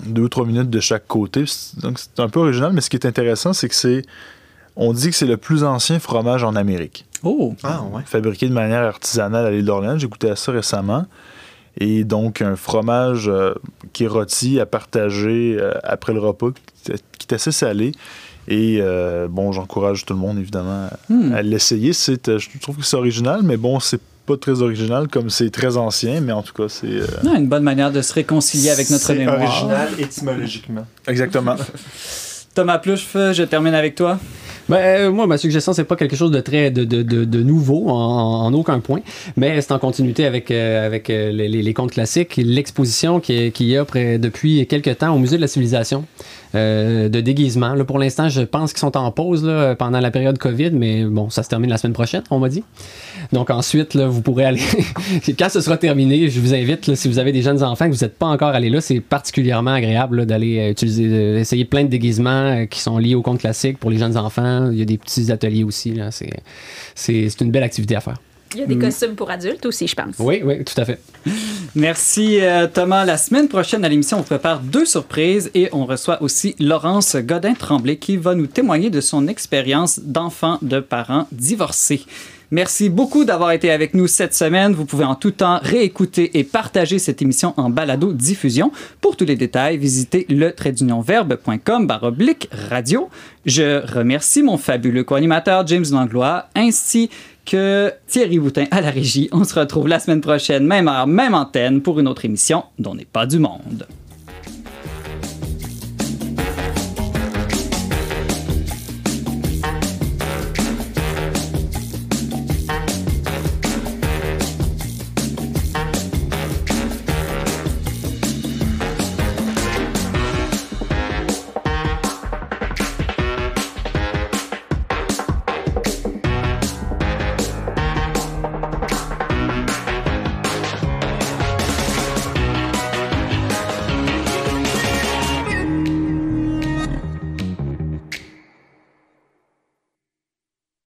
deux ou trois minutes de chaque côté. Donc c'est un peu original, mais ce qui est intéressant, c'est que c'est. On dit que c'est le plus ancien fromage en Amérique. Oh! Ah, ouais. Fabriqué de manière artisanale à l'île d'Orléans. J'ai goûté à ça récemment. Et donc, un fromage qui est rôti à partager après le repas, qui est assez salé. Et euh, bon, j'encourage tout le monde, évidemment, à hmm. l'essayer. Euh, je trouve que c'est original, mais bon, c'est pas très original comme c'est très ancien, mais en tout cas, c'est. Euh, une bonne manière de se réconcilier avec notre mémoire. C'est original étymologiquement. Exactement. Thomas Plouche, je termine avec toi. Ben, euh, moi, ma suggestion, c'est pas quelque chose de très de, de, de, nouveau en, aucun point, mais c'est en continuité avec, euh, avec euh, les, contes classiques. L'exposition qui, qui y a depuis quelques temps au Musée de la Civilisation de déguisement. Là, pour l'instant, je pense qu'ils sont en pause là, pendant la période COVID, mais bon, ça se termine la semaine prochaine, on m'a dit. Donc ensuite, là, vous pourrez aller. Quand ce sera terminé, je vous invite, si vous avez des jeunes enfants que vous n'êtes pas encore allés là, c'est particulièrement agréable d'aller utiliser, essayer plein de déguisements qui sont liés au conte classique pour les jeunes enfants il y a des petits ateliers aussi. C'est une belle activité à faire. Il y a des costumes pour adultes aussi, je pense. Oui, oui, tout à fait. Merci euh, Thomas. La semaine prochaine à l'émission, on prépare deux surprises et on reçoit aussi Laurence Godin-Tremblay qui va nous témoigner de son expérience d'enfant de parents divorcés. Merci beaucoup d'avoir été avec nous cette semaine. Vous pouvez en tout temps réécouter et partager cette émission en balado diffusion. Pour tous les détails, visitez le tradeunionverbe.com baroblique radio. Je remercie mon fabuleux co-animateur James Langlois ainsi que Thierry Boutin à la régie. On se retrouve la semaine prochaine, même heure, même antenne, pour une autre émission dont n'est pas du monde.